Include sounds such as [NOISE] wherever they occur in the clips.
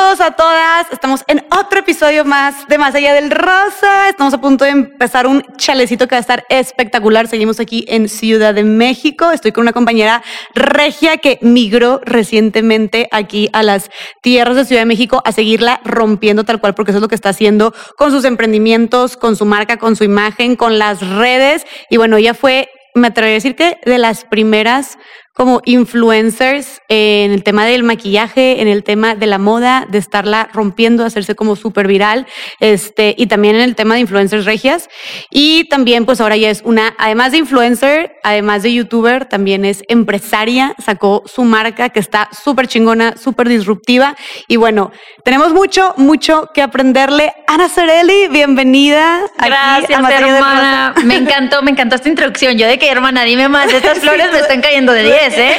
todos, a todas. Estamos en otro episodio más de Más Allá del Rosa. Estamos a punto de empezar un chalecito que va a estar espectacular. Seguimos aquí en Ciudad de México. Estoy con una compañera regia que migró recientemente aquí a las tierras de Ciudad de México a seguirla rompiendo tal cual, porque eso es lo que está haciendo con sus emprendimientos, con su marca, con su imagen, con las redes. Y bueno, ella fue me atrevería a decir que de las primeras como influencers en el tema del maquillaje, en el tema de la moda, de estarla rompiendo, hacerse como súper viral, este, y también en el tema de influencers regias. Y también, pues ahora ya es una, además de influencer, además de youtuber, también es empresaria, sacó su marca que está súper chingona, súper disruptiva. Y bueno, tenemos mucho, mucho que aprenderle. Ana Sorelli, bienvenida. Gracias, hermana. Me encantó, me encantó esta introducción. Yo de que, hermana, dime más, estas [LAUGHS] flores me están cayendo de 10. ¿Eh?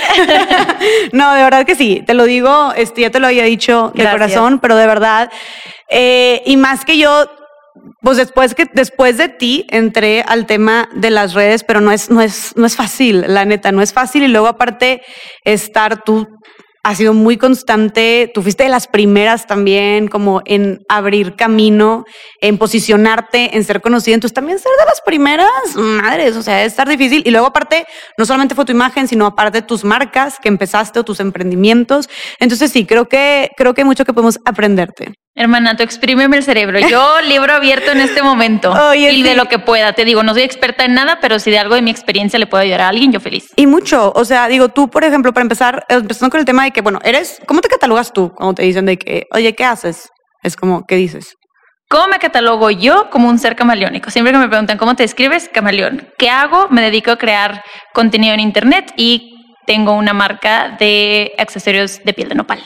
[LAUGHS] no, de verdad que sí, te lo digo, este, ya te lo había dicho de corazón, pero de verdad, eh, y más que yo pues después que después de ti entré al tema de las redes, pero no es no es no es fácil, la neta, no es fácil. Y luego aparte estar tú ha sido muy constante. Tú fuiste de las primeras también, como en abrir camino, en posicionarte, en ser conocida. Entonces también ser de las primeras, madres, o sea, es estar difícil. Y luego aparte, no solamente fue tu imagen, sino aparte tus marcas que empezaste o tus emprendimientos. Entonces sí, creo que, creo que hay mucho que podemos aprenderte. Hermana, tú exprímeme el cerebro. Yo [LAUGHS] libro abierto en este momento y de lo que pueda. Te digo, no soy experta en nada, pero si de algo de mi experiencia le puedo ayudar a alguien, yo feliz. Y mucho. O sea, digo, tú, por ejemplo, para empezar, empezando con el tema de que, bueno, eres, ¿cómo te catalogas tú cuando te dicen de que, oye, ¿qué haces? Es como, ¿qué dices? ¿Cómo me catalogo yo como un ser camaleónico? Siempre que me preguntan cómo te describes, camaleón. ¿Qué hago? Me dedico a crear contenido en Internet y tengo una marca de accesorios de piel de nopal.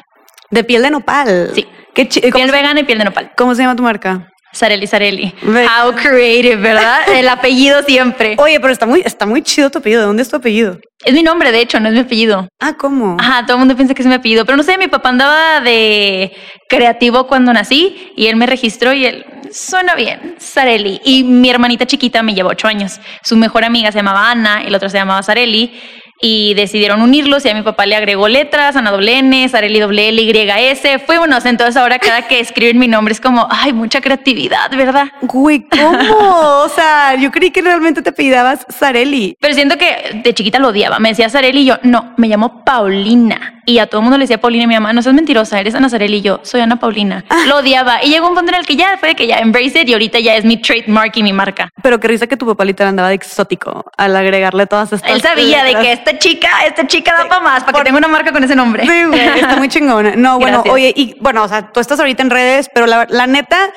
¿De piel de nopal? Sí. ¿Qué piel vegana y piel de nopal. ¿Cómo se llama tu marca? Sareli Sareli. How creative, ¿verdad? [LAUGHS] El apellido siempre. Oye, pero está muy, está muy chido tu apellido. ¿De dónde es tu apellido? Es mi nombre, de hecho, no es mi apellido. Ah, ¿cómo? Ajá, todo el mundo piensa que es mi apellido. Pero no sé, mi papá andaba de creativo cuando nací y él me registró y él, suena bien, Sareli. Y mi hermanita chiquita me llevó ocho años. Su mejor amiga se llamaba Ana y la otra se llamaba Sareli y decidieron unirlos y a mi papá le agregó letras, Ana doble N, Sareli doble L, Y, S. Fue bueno, entonces ahora cada que escriben mi nombre es como, ay, mucha creatividad, ¿verdad? Güey, ¿cómo? [LAUGHS] o sea, yo creí que realmente te pedabas Sareli. Pero siento que de chiquita lo odiaba. Me decía Sareli y yo, no, me llamo Paulina. Y a todo el mundo le decía Paulina y mi mamá, no seas mentirosa, eres Ana Sareli y yo, soy Ana Paulina. Ah. Lo odiaba. Y llegó un punto en el que ya fue de que ya embrace it y ahorita ya es mi trademark y mi marca. Pero qué risa que tu papá literal andaba de exótico al agregarle todas estas Él sabía de que esta chica, esta chica da para más, para que tenga una marca con ese nombre. Sí, güey, está muy chingona. No, bueno, oye, y bueno, o sea, tú estás ahorita en redes, pero la, la neta,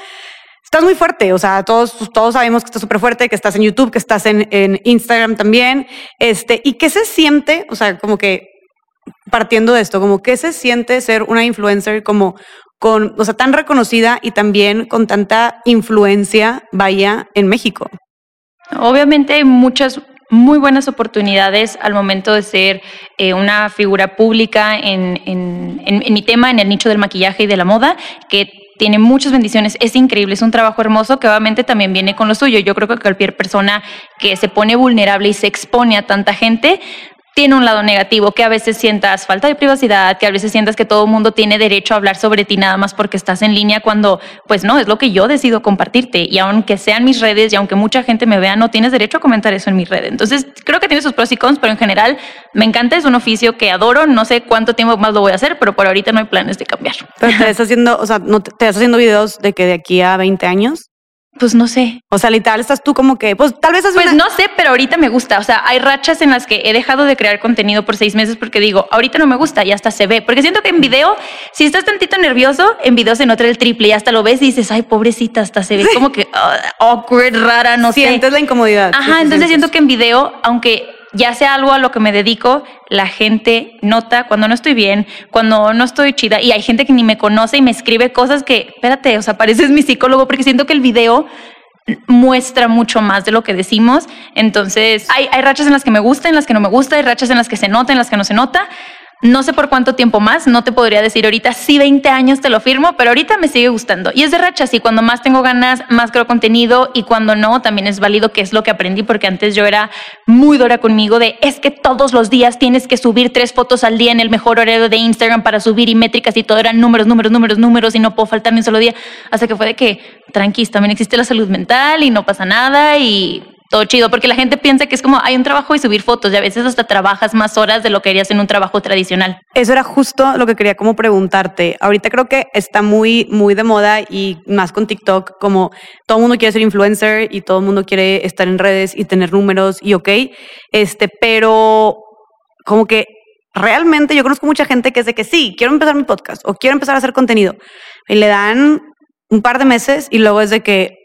estás muy fuerte. O sea, todos, todos sabemos que estás súper fuerte, que estás en YouTube, que estás en, en Instagram también. Este, ¿y qué se siente? O sea, como que partiendo de esto, como qué se siente ser una influencer como con, o sea, tan reconocida y también con tanta influencia, vaya, en México. Obviamente hay muchas muy buenas oportunidades al momento de ser eh, una figura pública en, en, en, mi tema, en el nicho del maquillaje y de la moda, que tiene muchas bendiciones, es increíble, es un trabajo hermoso que obviamente también viene con lo suyo. Yo creo que cualquier persona que se pone vulnerable y se expone a tanta gente tiene un lado negativo, que a veces sientas falta de privacidad, que a veces sientas que todo el mundo tiene derecho a hablar sobre ti nada más porque estás en línea cuando, pues no, es lo que yo decido compartirte. Y aunque sean mis redes y aunque mucha gente me vea, no tienes derecho a comentar eso en mi red. Entonces, creo que tiene sus pros y cons, pero en general me encanta, es un oficio que adoro, no sé cuánto tiempo más lo voy a hacer, pero por ahorita no hay planes de cambiar. Pero te [LAUGHS] estás haciendo, o sea, no te, te estás haciendo videos de que de aquí a 20 años. Pues no sé. O sea, literal, estás tú como que, pues tal vez Pues no sé, pero ahorita me gusta. O sea, hay rachas en las que he dejado de crear contenido por seis meses porque digo, ahorita no me gusta y hasta se ve. Porque siento que en video, si estás tantito nervioso, en video se nota el triple y hasta lo ves y dices, ay, pobrecita, hasta se ve como que uh, awkward, rara, no sé. Sientes la incomodidad. Ajá, entonces siento que en video, aunque ya sea algo a lo que me dedico, la gente nota cuando no estoy bien, cuando no estoy chida, y hay gente que ni me conoce y me escribe cosas que, espérate, o sea, pareces mi psicólogo, porque siento que el video muestra mucho más de lo que decimos. Entonces, hay, hay rachas en las que me gusta, en las que no me gusta, hay rachas en las que se nota, en las que no se nota, no sé por cuánto tiempo más, no te podría decir ahorita, sí, 20 años te lo firmo, pero ahorita me sigue gustando. Y es de racha, sí, cuando más tengo ganas, más creo contenido y cuando no, también es válido que es lo que aprendí, porque antes yo era muy dura conmigo de, es que todos los días tienes que subir tres fotos al día en el mejor horario de Instagram para subir y métricas y todo eran números, números, números, números y no puedo faltar ni un solo día. Hasta que fue de que, tranquis, también existe la salud mental y no pasa nada y todo chido, porque la gente piensa que es como hay un trabajo y subir fotos y a veces hasta trabajas más horas de lo que harías en un trabajo tradicional. Eso era justo lo que quería como preguntarte. Ahorita creo que está muy, muy de moda y más con TikTok, como todo el mundo quiere ser influencer y todo el mundo quiere estar en redes y tener números y ok, este, pero como que realmente yo conozco mucha gente que es de que sí, quiero empezar mi podcast o quiero empezar a hacer contenido y le dan un par de meses y luego es de que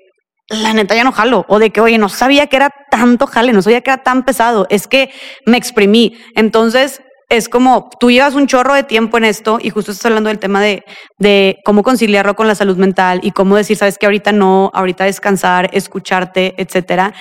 la neta ya no jalo, o de que, oye, no sabía que era tanto jale, no sabía que era tan pesado, es que me exprimí. Entonces, es como tú llevas un chorro de tiempo en esto y justo estás hablando del tema de, de cómo conciliarlo con la salud mental y cómo decir, sabes que ahorita no, ahorita descansar, escucharte, etcétera.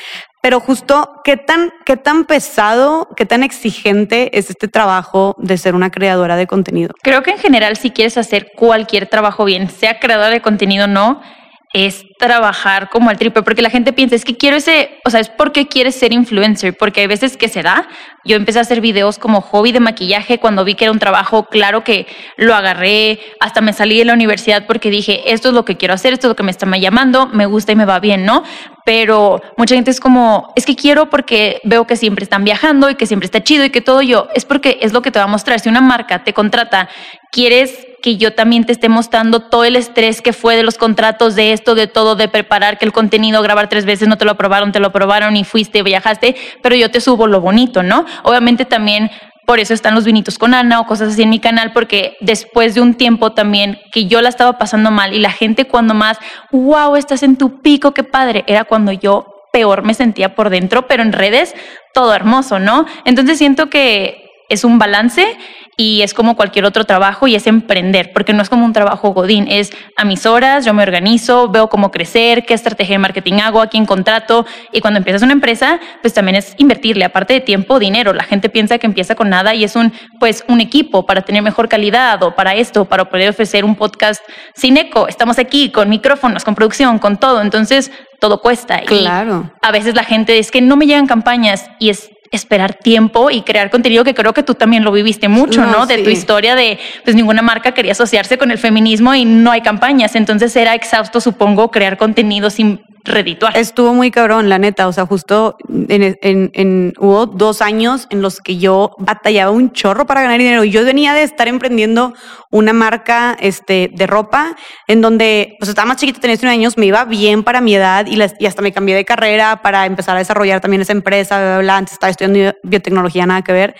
Pero justo, ¿qué tan, ¿qué tan pesado, qué tan exigente es este trabajo de ser una creadora de contenido? Creo que en general, si quieres hacer cualquier trabajo bien, sea creadora de contenido o no, es trabajar como al triple, porque la gente piensa, es que quiero ese, o sea, es porque quieres ser influencer, porque hay veces que se da. Yo empecé a hacer videos como hobby de maquillaje cuando vi que era un trabajo, claro que lo agarré, hasta me salí de la universidad porque dije, esto es lo que quiero hacer, esto es lo que me está llamando, me gusta y me va bien, ¿no? Pero mucha gente es como, es que quiero porque veo que siempre están viajando y que siempre está chido y que todo yo, es porque es lo que te va a mostrar. Si una marca te contrata, quieres que yo también te esté mostrando todo el estrés que fue de los contratos, de esto, de todo, de preparar que el contenido, grabar tres veces, no te lo aprobaron, te lo aprobaron y fuiste, viajaste, pero yo te subo lo bonito, ¿no? Obviamente también por eso están los vinitos con Ana o cosas así en mi canal, porque después de un tiempo también que yo la estaba pasando mal y la gente cuando más, wow, estás en tu pico, qué padre, era cuando yo peor me sentía por dentro, pero en redes todo hermoso, ¿no? Entonces siento que es un balance y es como cualquier otro trabajo y es emprender, porque no es como un trabajo godín, es a mis horas, yo me organizo, veo cómo crecer, qué estrategia de marketing hago, a quién contrato y cuando empiezas una empresa, pues también es invertirle, aparte de tiempo, dinero. La gente piensa que empieza con nada y es un pues un equipo para tener mejor calidad o para esto, para poder ofrecer un podcast sin eco. Estamos aquí con micrófonos, con producción, con todo, entonces todo cuesta. Claro. Y a veces la gente es que no me llegan campañas y es esperar tiempo y crear contenido que creo que tú también lo viviste mucho, ¿no? De tu historia de, pues ninguna marca quería asociarse con el feminismo y no hay campañas. Entonces era exhausto, supongo, crear contenido sin redituar. Estuvo muy cabrón, la neta. O sea, justo en, en, en, hubo dos años en los que yo batallaba un chorro para ganar dinero. Yo venía de estar emprendiendo una marca este, de ropa en donde pues, estaba más chiquita, tenía 19 años, me iba bien para mi edad y, y, hasta me cambié de carrera para empezar a desarrollar también esa empresa. Bla, bla, Antes estaba estudiando biotecnología, nada que ver.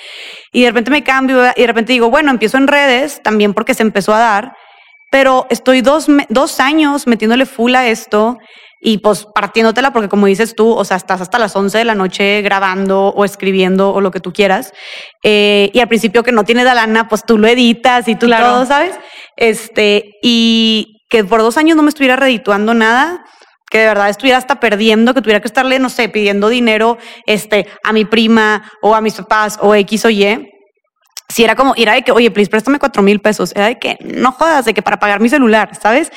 Y de repente me cambio y de repente digo, bueno, empiezo en redes también porque se empezó a dar. Pero estoy dos, dos años metiéndole full a esto y pues partiéndotela porque como dices tú, o sea, estás hasta las 11 de la noche grabando o escribiendo o lo que tú quieras. Eh, y al principio que no tienes la lana, pues tú lo editas y tú todo, ¿sabes? Este, y que por dos años no me estuviera redituando nada, que de verdad estuviera hasta perdiendo, que tuviera que estarle, no sé, pidiendo dinero este, a mi prima o a mis papás o X o Y. Si era como, era de que, oye, please, préstame cuatro mil pesos. Era de que, no jodas, de que para pagar mi celular, ¿sabes?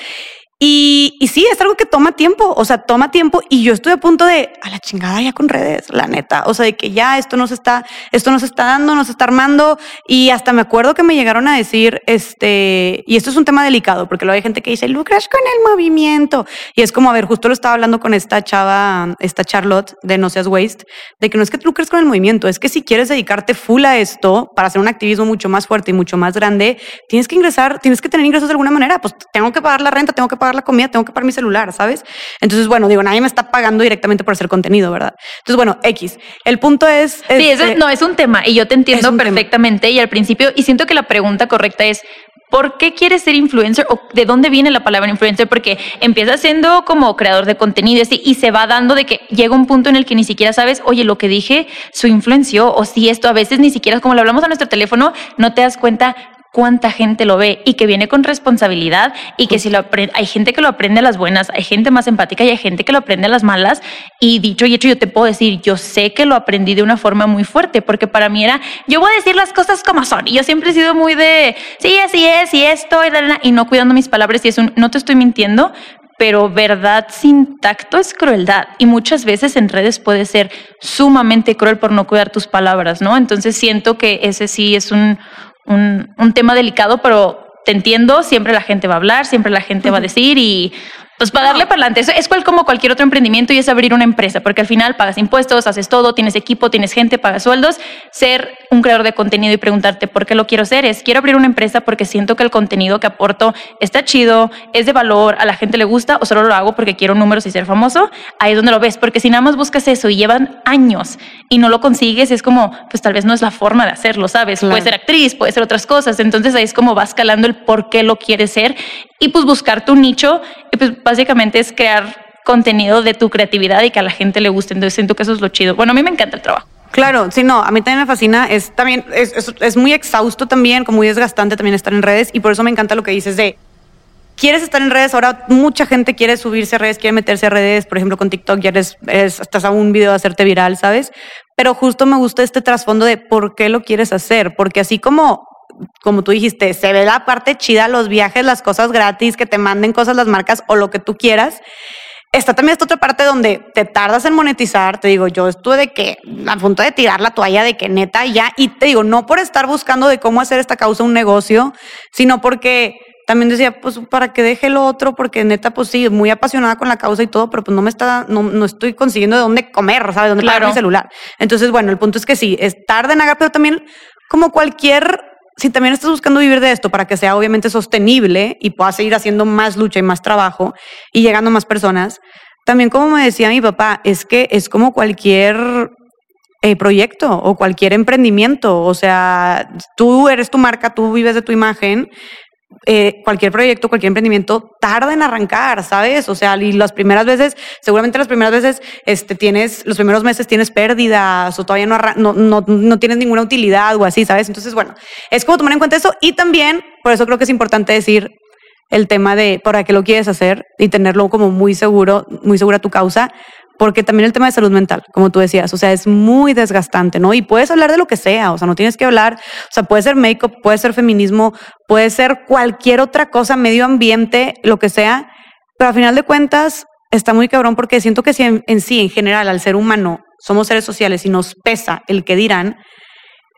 Y, sí, es algo que toma tiempo, o sea, toma tiempo y yo estoy a punto de, a la chingada ya con redes, la neta, o sea, de que ya esto no se está, esto no se está dando, no se está armando. Y hasta me acuerdo que me llegaron a decir, este, y esto es un tema delicado, porque luego hay gente que dice, lucras con el movimiento y es como, a ver, justo lo estaba hablando con esta chava, esta Charlotte de No Seas Waste, de que no es que lucres con el movimiento, es que si quieres dedicarte full a esto para hacer un activismo mucho más fuerte y mucho más grande, tienes que ingresar, tienes que tener ingresos de alguna manera, pues tengo que pagar la renta, tengo que pagar la comida, tengo que pagar mi celular, ¿sabes? Entonces, bueno, digo, nadie me está pagando directamente por hacer contenido, ¿verdad? Entonces, bueno, X. El punto es... Sí, este, no, es un tema y yo te entiendo perfectamente y al principio, y siento que la pregunta correcta es, ¿por qué quieres ser influencer o de dónde viene la palabra influencer? Porque empieza siendo como creador de contenido y se va dando de que llega un punto en el que ni siquiera sabes, oye, lo que dije, su influenció o si esto a veces ni siquiera, como lo hablamos a nuestro teléfono, no te das cuenta cuánta gente lo ve y que viene con responsabilidad y que si lo hay gente que lo aprende a las buenas, hay gente más empática y hay gente que lo aprende a las malas. Y dicho y hecho yo te puedo decir, yo sé que lo aprendí de una forma muy fuerte porque para mí era, yo voy a decir las cosas como son. Y yo siempre he sido muy de, sí, así es y esto y, y no cuidando mis palabras y eso, no te estoy mintiendo, pero verdad sin tacto es crueldad. Y muchas veces en redes puede ser sumamente cruel por no cuidar tus palabras, ¿no? Entonces siento que ese sí es un, un, un tema delicado, pero te entiendo, siempre la gente va a hablar, siempre la gente va a decir y pues para darle para adelante, es como cualquier otro emprendimiento y es abrir una empresa, porque al final pagas impuestos, haces todo, tienes equipo, tienes gente, pagas sueldos. Ser un creador de contenido y preguntarte por qué lo quiero hacer es, quiero abrir una empresa porque siento que el contenido que aporto está chido, es de valor, a la gente le gusta o solo lo hago porque quiero números y ser famoso. Ahí es donde lo ves, porque si nada más buscas eso y llevan años y no lo consigues, es como, pues tal vez no es la forma de hacerlo, ¿sabes? Puede ser actriz, puede ser otras cosas. Entonces ahí es como vas calando el por qué lo quieres ser y pues buscar tu nicho y pues básicamente es crear contenido de tu creatividad y que a la gente le guste. Entonces siento que eso es lo chido. Bueno, a mí me encanta el trabajo. Claro, sí, no, a mí también me fascina, es también, es, es, muy exhausto también, como muy desgastante también estar en redes y por eso me encanta lo que dices de, quieres estar en redes, ahora mucha gente quiere subirse a redes, quiere meterse a redes, por ejemplo con TikTok ya eres, estás a un video de hacerte viral, ¿sabes? Pero justo me gusta este trasfondo de por qué lo quieres hacer, porque así como como tú dijiste, se ve la parte chida, los viajes, las cosas gratis, que te manden cosas las marcas o lo que tú quieras. Está también esta otra parte donde te tardas en monetizar. Te digo, yo estuve de que a punto de tirar la toalla de que neta ya. Y te digo, no por estar buscando de cómo hacer esta causa un negocio, sino porque también decía, pues para que deje lo otro, porque neta, pues sí, muy apasionada con la causa y todo, pero pues no me está, no, no estoy consiguiendo de dónde comer, ¿sabes? Dónde claro. pagar mi celular. Entonces, bueno, el punto es que sí, es tarde en haga, pero también como cualquier si también estás buscando vivir de esto para que sea obviamente sostenible y puedas seguir haciendo más lucha y más trabajo y llegando a más personas, también como me decía mi papá, es que es como cualquier eh, proyecto o cualquier emprendimiento. O sea, tú eres tu marca, tú vives de tu imagen, eh, cualquier proyecto, cualquier emprendimiento tarda en arrancar, ¿sabes? O sea, y las primeras veces, seguramente las primeras veces, este, tienes, los primeros meses tienes pérdidas o todavía no, no, no, tienes ninguna utilidad o así, ¿sabes? Entonces, bueno, es como tomar en cuenta eso y también, por eso creo que es importante decir el tema de para qué lo quieres hacer y tenerlo como muy seguro, muy segura tu causa, porque también el tema de salud mental, como tú decías, o sea, es muy desgastante, ¿no? Y puedes hablar de lo que sea, o sea, no tienes que hablar, o sea, puede ser make-up, puede ser feminismo, puede ser cualquier otra cosa, medio ambiente, lo que sea, pero al final de cuentas está muy cabrón porque siento que si en, sí, en general, al ser humano, somos seres sociales y nos pesa el que dirán,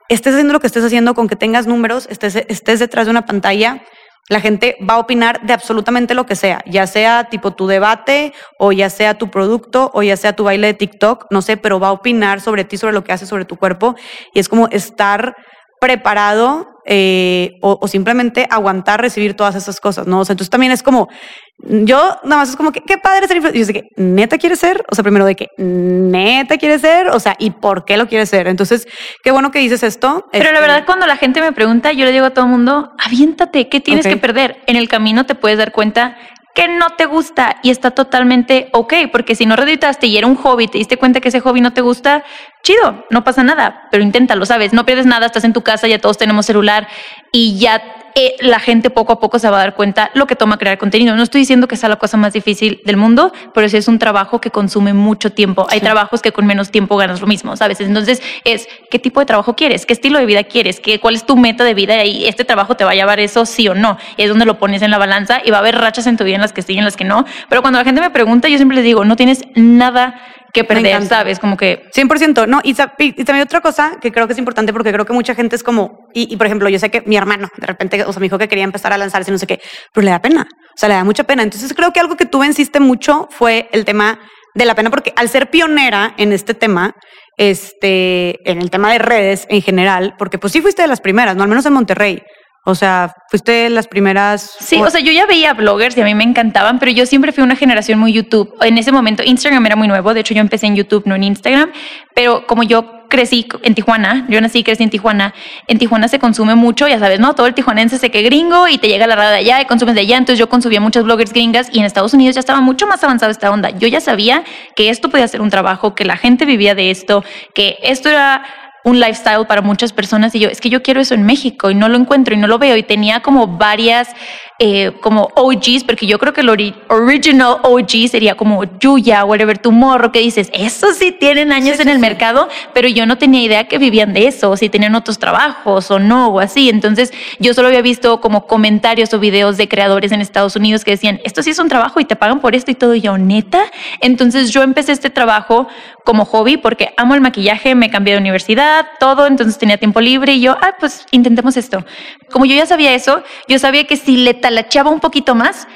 estés haciendo lo que estés haciendo con que tengas números, estés, estés detrás de una pantalla, la gente va a opinar de absolutamente lo que sea, ya sea tipo tu debate o ya sea tu producto o ya sea tu baile de TikTok, no sé, pero va a opinar sobre ti, sobre lo que haces, sobre tu cuerpo. Y es como estar preparado eh, o, simplemente aguantar recibir todas esas cosas, ¿no? O sea, entonces también es como, yo nada más es como que, qué padre ser influencer. Y yo sé que, ¿neta quiere ser? O sea, primero de que, ¿neta quiere ser? O sea, ¿y por qué lo quiere ser? Entonces, qué bueno que dices esto. Pero la este verdad, cuando la gente me pregunta, yo le digo a todo el mundo, aviéntate, ¿qué tienes que perder? En el camino te puedes dar cuenta que no te gusta y está totalmente ok, porque si no reditaste y era un hobby, te diste cuenta que ese hobby no te gusta, chido, no pasa nada, pero inténtalo, ¿sabes? No pierdes nada, estás en tu casa, ya todos tenemos celular y ya eh, la gente poco a poco se va a dar cuenta lo que toma crear contenido. No estoy diciendo que sea la cosa más difícil del mundo, pero sí es un trabajo que consume mucho tiempo. Hay trabajos que con menos tiempo ganas lo mismo, ¿sabes? Entonces es, ¿qué tipo de trabajo quieres? ¿Qué estilo de vida quieres? ¿Qué, ¿Cuál es tu meta de vida? Y este trabajo te va a llevar eso sí o no. Y es donde lo pones en la balanza y va a haber rachas en tu vida en las que sí y en las que no. Pero cuando la gente me pregunta, yo siempre les digo, no tienes nada que perder, ¿sabes? Como que... 100%, no, y, y, también otra cosa que creo que es importante porque creo que mucha gente es como, y, por ejemplo, yo sé que mi hermano de repente, o sea, me dijo que quería empezar a lanzarse, no sé qué, pero le da pena, o sea, le da mucha pena. Entonces creo que algo que tú venciste mucho fue el tema de la pena, porque al ser pionera en este tema, este, en el tema de redes en general, porque pues sí fuiste de las primeras, no al menos en Monterrey. O sea, fuiste las primeras. Sí, o sea, yo ya veía bloggers y a mí me encantaban, pero yo siempre fui una generación muy YouTube. En ese momento Instagram era muy nuevo, de hecho yo empecé en YouTube, no en Instagram, pero como yo crecí en Tijuana, yo nací y crecí en Tijuana, en Tijuana se consume mucho, ya sabes, ¿no? Todo el tijuanense se que gringo y te llega la radio de allá y consumes de allá, entonces yo consumía muchas bloggers gringas y en Estados Unidos ya estaba mucho más avanzada esta onda. Yo ya sabía que esto podía ser un trabajo, que la gente vivía de esto, que esto era un lifestyle para muchas personas y yo, es que yo quiero eso en México y no lo encuentro y no lo veo y tenía como varias eh, como OGs, porque yo creo que el original OG sería como Yuya, Whatever Tomorrow, que dices, eso sí tienen años en el mercado, pero yo no tenía idea que vivían de eso, o si tenían otros trabajos o no, o así. Entonces yo solo había visto como comentarios o videos de creadores en Estados Unidos que decían, esto sí es un trabajo y te pagan por esto y todo, y yo, neta. Entonces yo empecé este trabajo como hobby porque amo el maquillaje, me cambié de universidad, todo, entonces tenía tiempo libre y yo, ah, pues intentemos esto. Como yo ya sabía eso, yo sabía que si le talacheaba un poquito más,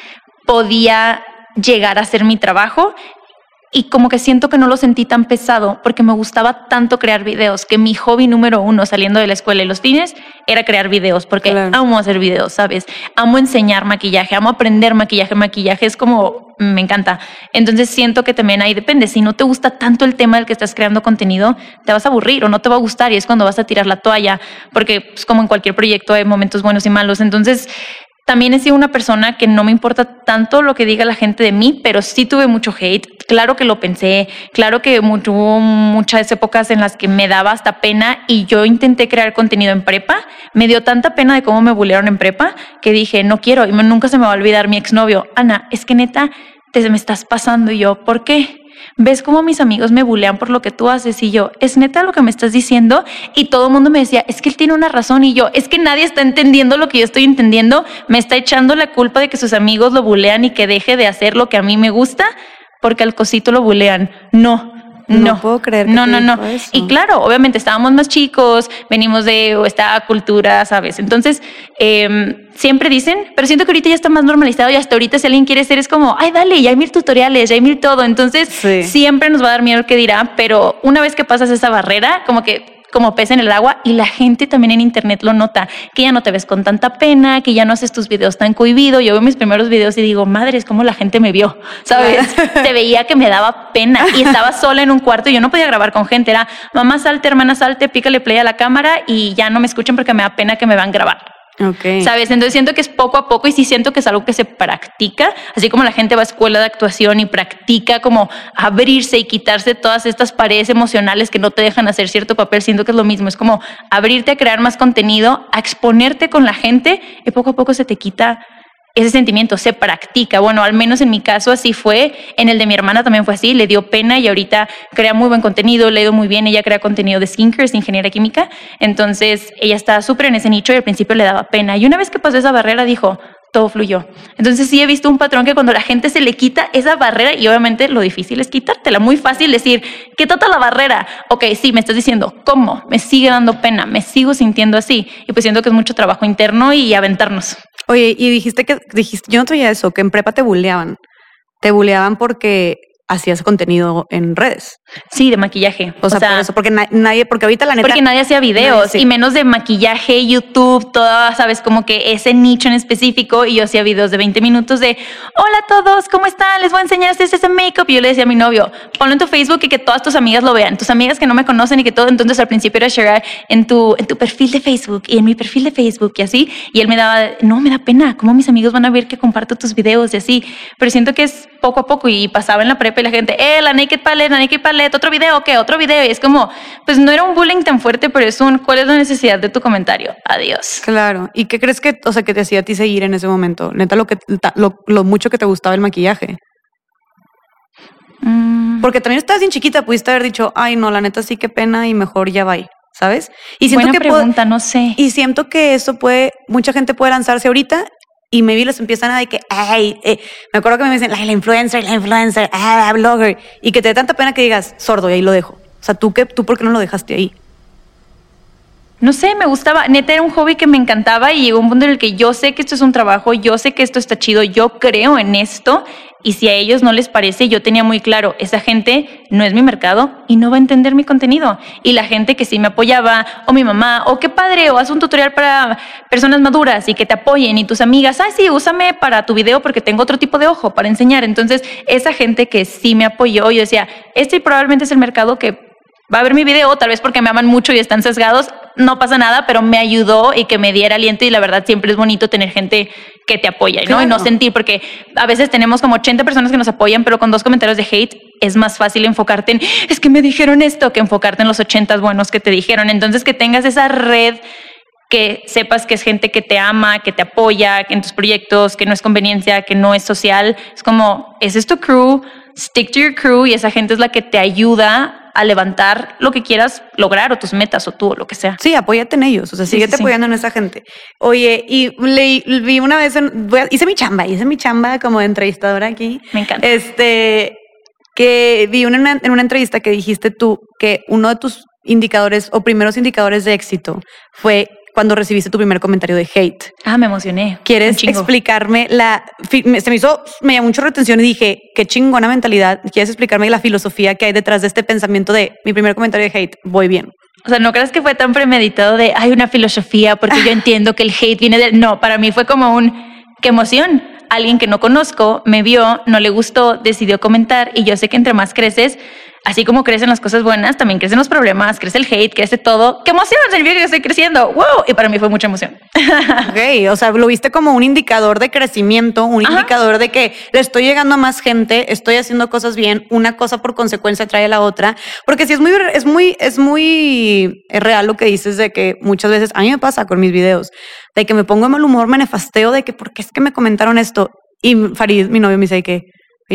podía llegar a hacer mi trajo y como que siento que no lo sentí tan pesado porque me gustaba tanto crear videos, que mi hobby número uno saliendo de la escuela y los fines era crear videos, porque amo hacer videos, ¿sabes? Amo enseñar maquillaje, amo aprender maquillaje, maquillaje es como, me encanta. Entonces siento que también ahí depende, si no te gusta tanto el tema del que estás creando contenido, te vas a aburrir o no te va a gustar y es cuando vas a tirar la toalla, porque pues, como en cualquier proyecto hay momentos buenos y malos. Entonces también he sido una persona que no me importa tanto lo que diga la gente de mí, pero sí tuve mucho hate. Claro que lo pensé, claro que hubo muchas épocas en las que me daba hasta pena y yo intenté crear contenido en prepa. Me dio tanta pena de cómo me bullearon en prepa que dije, no quiero y nunca se me va a olvidar mi exnovio. Ana, es que neta, te me estás pasando y yo, ¿por qué? Ves cómo mis amigos me bulean por lo que tú haces y yo, es neta lo que me estás diciendo y todo el mundo me decía, es que él tiene una razón. Y yo, es que nadie está entendiendo lo que yo estoy entendiendo, me está echando la culpa de que sus amigos lo bulean y que deje de hacer lo que a mí me gusta porque al cosito lo bulean. No, no, puedo creer. no, no, no. Y claro, obviamente estábamos más chicos, venimos de esta cultura, ¿sabes? Entonces, em, siempre dicen, pero siento que ahorita ya está más normalizado y hasta ahorita si alguien quiere ser es como, ay, dale, ya hay mil tutoriales, ya hay mil todo. Entonces, siempre nos va a dar miedo el que dirá, pero una vez que pasas esa barrera, como que como pez en el agua y la gente también en internet lo nota, que ya no te ves con tanta pena, que ya no haces tus videos tan cohibido. Yo veo mis primeros videos y digo, madre, es como la gente me vio, ¿sabes? [LAUGHS] te veía que me daba pena y [LAUGHS] estaba sola en un cuarto y yo no podía grabar con gente. Era, mamá salte, hermana salte, pícale play a la cámara y ya no me escuchen porque me da pena que me van a grabar. ¿Sabes? Entonces siento que es poco a poco y sí siento que es algo que se practica, así como la gente va a escuela de actuación y practica como abrirse y quitarse todas estas paredes emocionales que no te dejan hacer cierto papel, siento que es lo mismo, es como abrirte a crear más contenido, a exponerte con la gente y poco a poco se te quita ese sentimiento se practica. Bueno, al menos en mi caso así fue. En el de mi hermana también fue así. Le dio pena y ahorita crea muy buen contenido, le ido muy bien. Ella crea contenido de skincare, es ingeniera química. Entonces ella está súper en ese nicho y al principio le daba pena. Y una vez que pasó esa barrera dijo, todo fluyó. Entonces sí he visto un patrón que cuando la gente se le quita esa barrera, y obviamente lo difícil es quitártela, muy fácil decir, quítate la barrera. Ok, sí, me estás diciendo, ¿cómo? Me sigue dando pena, me sigo sintiendo así. Y pues siento que es mucho trabajo interno y aventarnos. Oye, y dijiste que, dijiste, yo no sabía eso, que en prepa te buleaban. Te buleaban porque hacías contenido en redes. Sí, de maquillaje. O, sea, por eso, porque nadie, porque ahorita la neta. Porque nadie hacía videos y menos de maquillaje, YouTube, toda, sabes, como que ese nicho en específico. Y yo hacía videos de 20 minutos de hola a todos, ¿cómo están? Les voy a enseñar hacer ese make-up. Y yo le decía a mi novio, ponlo en tu Facebook y que todas tus amigas lo vean, tus amigas que no me conocen y que todo. Entonces al principio era share en tu, en tu perfil de Facebook y en mi perfil de Facebook y así. Y él me daba, no, me da pena, ¿cómo mis amigos van a ver que comparto tus videos y así? Pero siento que es poco a poco y pasaba en la prepa y la gente, eh, la Naked Palette, la Naked Palette, otro video, ¿qué? Otro video. Y es como, pues no era un bullying tan fuerte, pero es un, ¿cuál es la necesidad de tu comentario? Adiós. Claro. ¿Y qué crees que, o sea, que te hacía a ti seguir en ese momento? Neta, lo, que, lo, mucho que te gustaba el maquillaje. Mm. Porque también estabas bien chiquita, pudiste haber dicho, ay, no, la neta sí, qué pena y mejor ya va. ¿Sabes? Y siento Buena que pregunta, no sé. Y siento que eso puede, mucha gente puede lanzarse ahorita y maybe los empiezan a de que, ay, eh", me acuerdo que me dicen, la influencer, la influencer, ah, la blogger, y que te dé tanta pena que digas, sordo, y ahí lo dejo. O sea, ¿tú, qué, ¿tú por qué no lo dejaste ahí? No sé, me gustaba, neta era un hobby que me encantaba y llegó un punto en el que yo sé que esto es un trabajo, yo sé que esto está chido, yo creo en esto y si a ellos no les parece, yo tenía muy claro, esa gente no es mi mercado y no va a entender mi contenido. Y la gente que sí me apoyaba, o mi mamá, o qué padre, o haz un tutorial para personas maduras y que te apoyen y tus amigas, ay sí, úsame para tu video porque tengo otro tipo de ojo para enseñar. Entonces, esa gente que sí me apoyó, yo decía, este probablemente es el mercado que va a ver mi video, tal vez porque me aman mucho y están sesgados, no pasa nada, pero me ayudó y que me diera aliento y la verdad siempre es bonito tener gente que te apoya, ¿no? Y no sentir, porque a veces tenemos como 80 personas que nos apoyan, pero con dos comentarios de hate es más fácil enfocarte en, es que me dijeron esto, que enfocarte en los 80 buenos que te dijeron. Entonces, que tengas esa red que sepas que es gente que te ama, que te apoya en tus proyectos, que no es conveniencia, que no es social. Es como, ese es tu crew, stick to your crew y esa gente es la que te ayuda a levantar lo que quieras lograr o tus metas o tú o lo que sea. Sí, apóyate en ellos, o sea, síguete apoyando en esa gente. Oye, y leí, vi una vez, en, hice mi chamba, hice mi chamba como entrevistadora aquí. Me encanta. Este, que vi una, en una entrevista que dijiste tú que uno de tus indicadores o primeros indicadores de éxito fue cuando recibiste tu primer comentario de hate. Ah, me emocioné. ¿Quieres explicarme la... Se me hizo, me llamó mucho retención y dije, qué chingona mentalidad. ¿Quieres explicarme la filosofía que hay detrás de este pensamiento de mi primer comentario de hate? Voy bien. O sea, no crees que fue tan premeditado de hay una filosofía porque yo [LAUGHS] entiendo que el hate viene de. No, para mí fue como un. ¡Qué emoción! Alguien que no conozco me vio, no le gustó, decidió comentar y yo sé que entre más creces, así como crecen las cosas buenas, también crecen los problemas, crece el hate, crece todo. ¡Qué emoción! Significa que estoy creciendo. ¡Wow! Y para mí fue mucha emoción. Ok, o sea, lo viste como un indicador de crecimiento, un indicador de que le estoy llegando a más gente, estoy haciendo cosas bien, una cosa por consecuencia trae a la otra. Porque sí es muy, es muy, es muy real lo que dices de que muchas veces, a mí me pasa con mis videos, de que me pongo en mal humor, me nefasteo de que, ¿por qué es que me comentaron esto? Y Farid, mi novio, me dice que,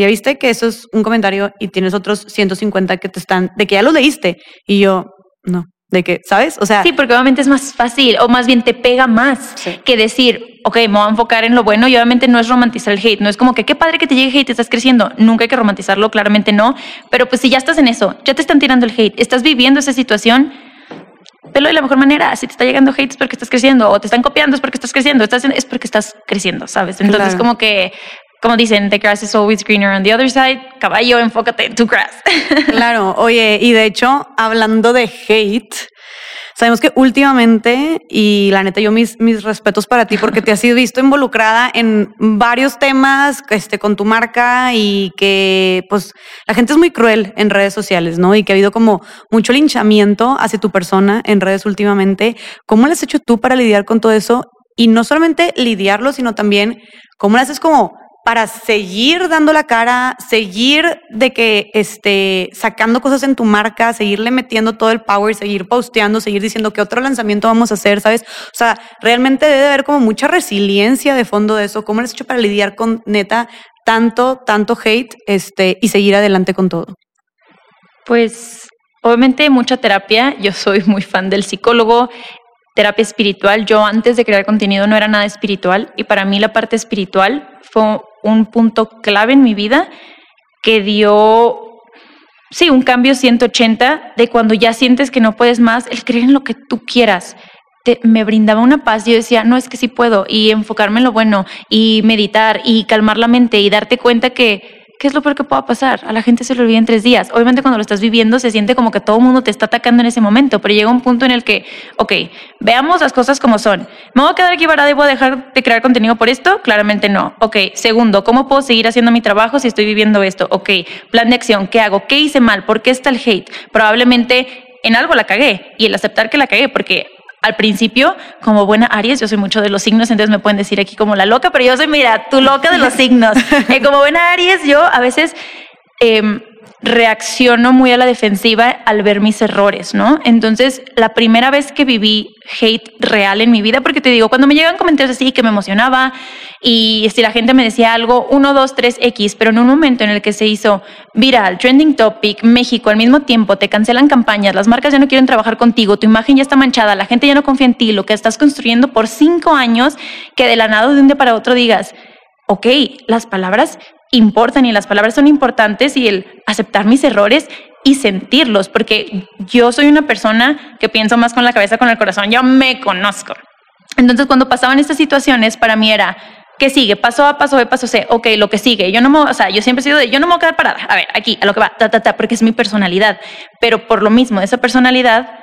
ya viste que eso es un comentario y tienes otros 150 que te están, de que ya lo leíste. Y yo, no, de que, ¿sabes? O sea. Sí, porque obviamente es más fácil o más bien te pega más que decir, ok, me voy a enfocar en lo bueno y obviamente no es romantizar el hate, no es como que qué padre que te llegue hate, estás creciendo, nunca hay que romantizarlo, claramente no, pero pues si ya estás en eso, ya te están tirando el hate, estás viviendo esa situación, velo de la mejor manera, si te está llegando hate es porque estás creciendo o te están copiando es porque estás creciendo, estás es porque estás creciendo, ¿sabes? Entonces como que como dicen, the grass is always greener on the other side. Caballo, enfócate en tu grass. [LAUGHS] claro, oye, y de hecho, hablando de hate, sabemos que últimamente, y la neta, yo mis, mis respetos para ti, porque te has sido visto involucrada en varios temas este, con tu marca y que, pues, la gente es muy cruel en redes sociales, ¿no? Y que ha habido como mucho linchamiento hacia tu persona en redes últimamente. ¿Cómo lo has hecho tú para lidiar con todo eso? Y no solamente lidiarlo, sino también, ¿cómo lo haces como para seguir dando la cara, seguir de que este, sacando cosas en tu marca, seguirle metiendo todo el power, seguir posteando, seguir diciendo qué otro lanzamiento vamos a hacer, ¿sabes? O sea, realmente debe haber como mucha resiliencia de fondo de eso. ¿Cómo lo has hecho para lidiar con neta tanto, tanto hate este, y seguir adelante con todo? Pues obviamente mucha terapia. Yo soy muy fan del psicólogo terapia espiritual. Yo antes de crear contenido no era nada espiritual y para mí la parte espiritual fue un punto clave en mi vida que dio, sí, un cambio 180 de cuando ya sientes que no puedes más, el creer en lo que tú quieras. me brindaba una paz. Yo decía, no, es que sí puedo, y enfocarme en lo bueno, y meditar, y calmar la mente, y darte cuenta que ¿qué es lo peor que pueda pasar? A la gente se lo olvida en tres días. Obviamente cuando lo estás viviendo se siente como que todo el mundo te está atacando en ese momento, pero llega un punto en el que, ok, veamos las cosas como son. ¿Me voy a quedar aquí varada y voy a dejar de crear contenido por esto? Claramente no. Ok, segundo, ¿cómo puedo seguir haciendo mi trabajo si estoy viviendo esto? Ok, plan de acción, ¿qué hago? ¿Qué hice mal? ¿Por qué está el hate? Probablemente en algo la cagué y el aceptar que la cagué, porque al principio, como buena Aries, yo soy mucho de los signos, entonces me pueden decir aquí como la loca, pero yo soy, mira, tú loca de los [LAUGHS] signos. Eh, como buena Aries, yo a veces... Em, reacciono muy a la defensiva al ver mis errores, ¿no? Entonces, la primera vez que viví hate real en mi vida, porque te digo, cuando me llegan comentarios así que me emocionaba y si la gente me decía algo, 1, 2, 3, X, pero en un momento en el que se hizo viral, trending topic, México, al mismo tiempo te cancelan campañas, las marcas ya no quieren trabajar contigo, tu imagen ya está manchada, la gente ya no confía en ti, lo que estás construyendo por cinco años, que de la nada de un día para otro digas, ok, las palabras importan y las palabras son importantes y el aceptar mis errores y sentirlos, porque yo soy una persona que pienso más con la cabeza, con el corazón, yo me conozco. Entonces cuando pasaban estas situaciones, para mí era, ¿qué sigue? Paso A, paso B, paso C, ok, lo que sigue. Yo no me, o sea, yo siempre he sido de, yo no me voy a quedar parada, a ver, aquí, a lo que va, ta, ta, ta, porque es mi personalidad. Pero por lo mismo, esa personalidad,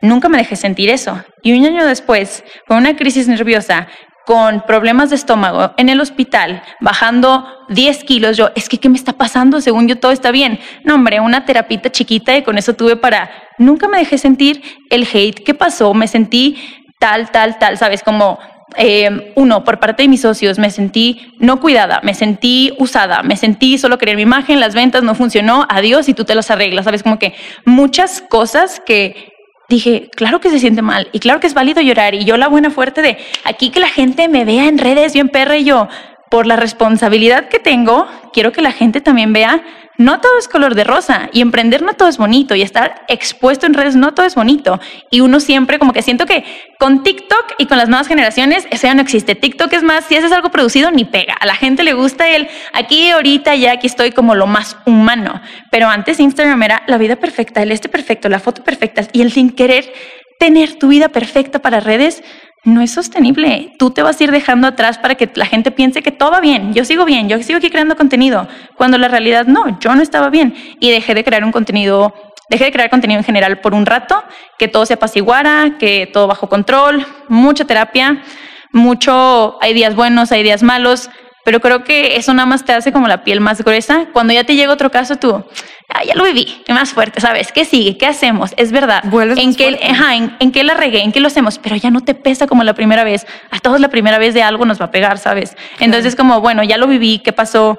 nunca me dejé sentir eso. Y un año después, con una crisis nerviosa, con problemas de estómago en el hospital, bajando 10 kilos, yo, es que, ¿qué me está pasando? Según yo, todo está bien. No, hombre, una terapita chiquita y con eso tuve para, nunca me dejé sentir el hate. ¿Qué pasó? Me sentí tal, tal, tal, ¿sabes? Como eh, uno, por parte de mis socios, me sentí no cuidada, me sentí usada, me sentí solo querer mi imagen, las ventas no funcionó, adiós y tú te las arreglas, ¿sabes? Como que muchas cosas que dije, claro que se siente mal y claro que es válido llorar y yo la buena fuerte de aquí que la gente me vea en redes bien perra y yo, por la responsabilidad que tengo, quiero que la gente también vea no todo es color de rosa y emprender no todo es bonito y estar expuesto en redes no todo es bonito. Y uno siempre como que siento que con TikTok y con las nuevas generaciones eso ya no existe. TikTok es más, si haces algo producido ni pega. A la gente le gusta el aquí ahorita ya aquí estoy como lo más humano. Pero antes Instagram era la vida perfecta, el este perfecto, la foto perfecta y el sin querer tener tu vida perfecta para redes no es sostenible. Tú te vas a ir dejando atrás para que la gente piense que todo va bien. Yo sigo bien, yo sigo aquí creando contenido, cuando la realidad no, yo no estaba bien y dejé de crear un contenido, dejé de crear contenido en general por un rato, que todo se apaciguara, que todo bajo control, mucha terapia, mucho, hay días buenos, hay días malos, pero creo que eso nada más te hace como la piel más gruesa. Cuando ya te llega otro caso, tú, ah, ya lo viví, más fuerte, ¿sabes? ¿Qué sigue? ¿Qué hacemos? Es verdad. ¿En qué, en, en qué la regué? ¿En qué lo hacemos? Pero ya no te pesa como la primera vez. A todos la primera vez de algo nos va a pegar, ¿sabes? Entonces, como, bueno, ya lo viví, ¿qué pasó?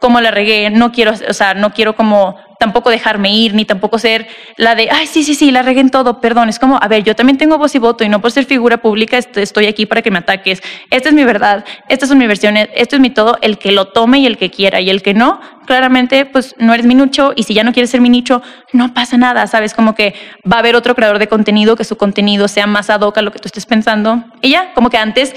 cómo la regué, no quiero, o sea, no quiero como tampoco dejarme ir, ni tampoco ser la de, ay, sí, sí, sí, la regué en todo, perdón, es como, a ver, yo también tengo voz y voto y no por ser figura pública estoy aquí para que me ataques, esta es mi verdad, estas son mis versiones, esto es mi todo, el que lo tome y el que quiera, y el que no, claramente, pues no eres mi nicho, y si ya no quieres ser mi nicho, no pasa nada, ¿sabes? Como que va a haber otro creador de contenido, que su contenido sea más ad hoc a lo que tú estés pensando, y ya, como que antes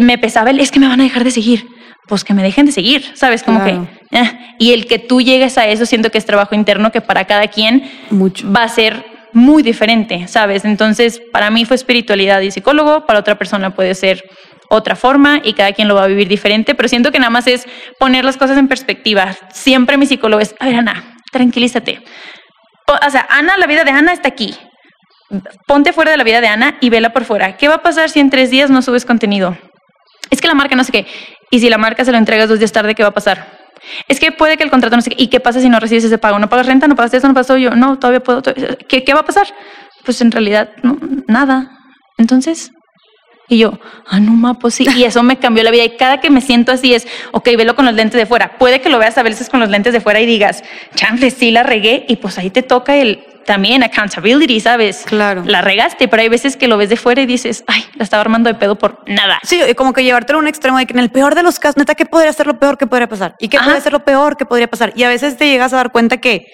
me pesaba el, es que me van a dejar de seguir, pues que me dejen de seguir, ¿sabes? Como que... Eh, y el que tú llegues a eso, siento que es trabajo interno que para cada quien Mucho. va a ser muy diferente, ¿sabes? Entonces, para mí fue espiritualidad y psicólogo, para otra persona puede ser otra forma y cada quien lo va a vivir diferente, pero siento que nada más es poner las cosas en perspectiva. Siempre mi psicólogo es, a ver, Ana, tranquilízate. O sea, Ana, la vida de Ana está aquí. Ponte fuera de la vida de Ana y vela por fuera. ¿Qué va a pasar si en tres días no subes contenido? Es que la marca no sé qué. Y si la marca se lo entregas dos días tarde, ¿qué va a pasar? Es que puede que el contrato no qué. ¿Y qué pasa si no recibes ese pago? ¿No pagas renta? ¿No pagas eso? ¿No pasó yo? No, todavía puedo. ¿Qué, ¿Qué va a pasar? Pues en realidad, no, nada. Entonces, y yo, ah, no, ma, pues sí. Y eso me cambió la vida. Y cada que me siento así es, ok, velo con los lentes de fuera. Puede que lo veas a veces con los lentes de fuera y digas, chanfle, sí la regué. Y pues ahí te toca el también accountability, ¿sabes? Claro. La regaste, pero hay veces que lo ves de fuera y dices, ay, la estaba armando de pedo por nada. Sí, como que llevártelo a un extremo de que en el peor de los casos, neta, ¿qué podría ser lo peor que podría pasar? ¿Y qué podría ser lo peor que podría pasar? Y a veces te llegas a dar cuenta que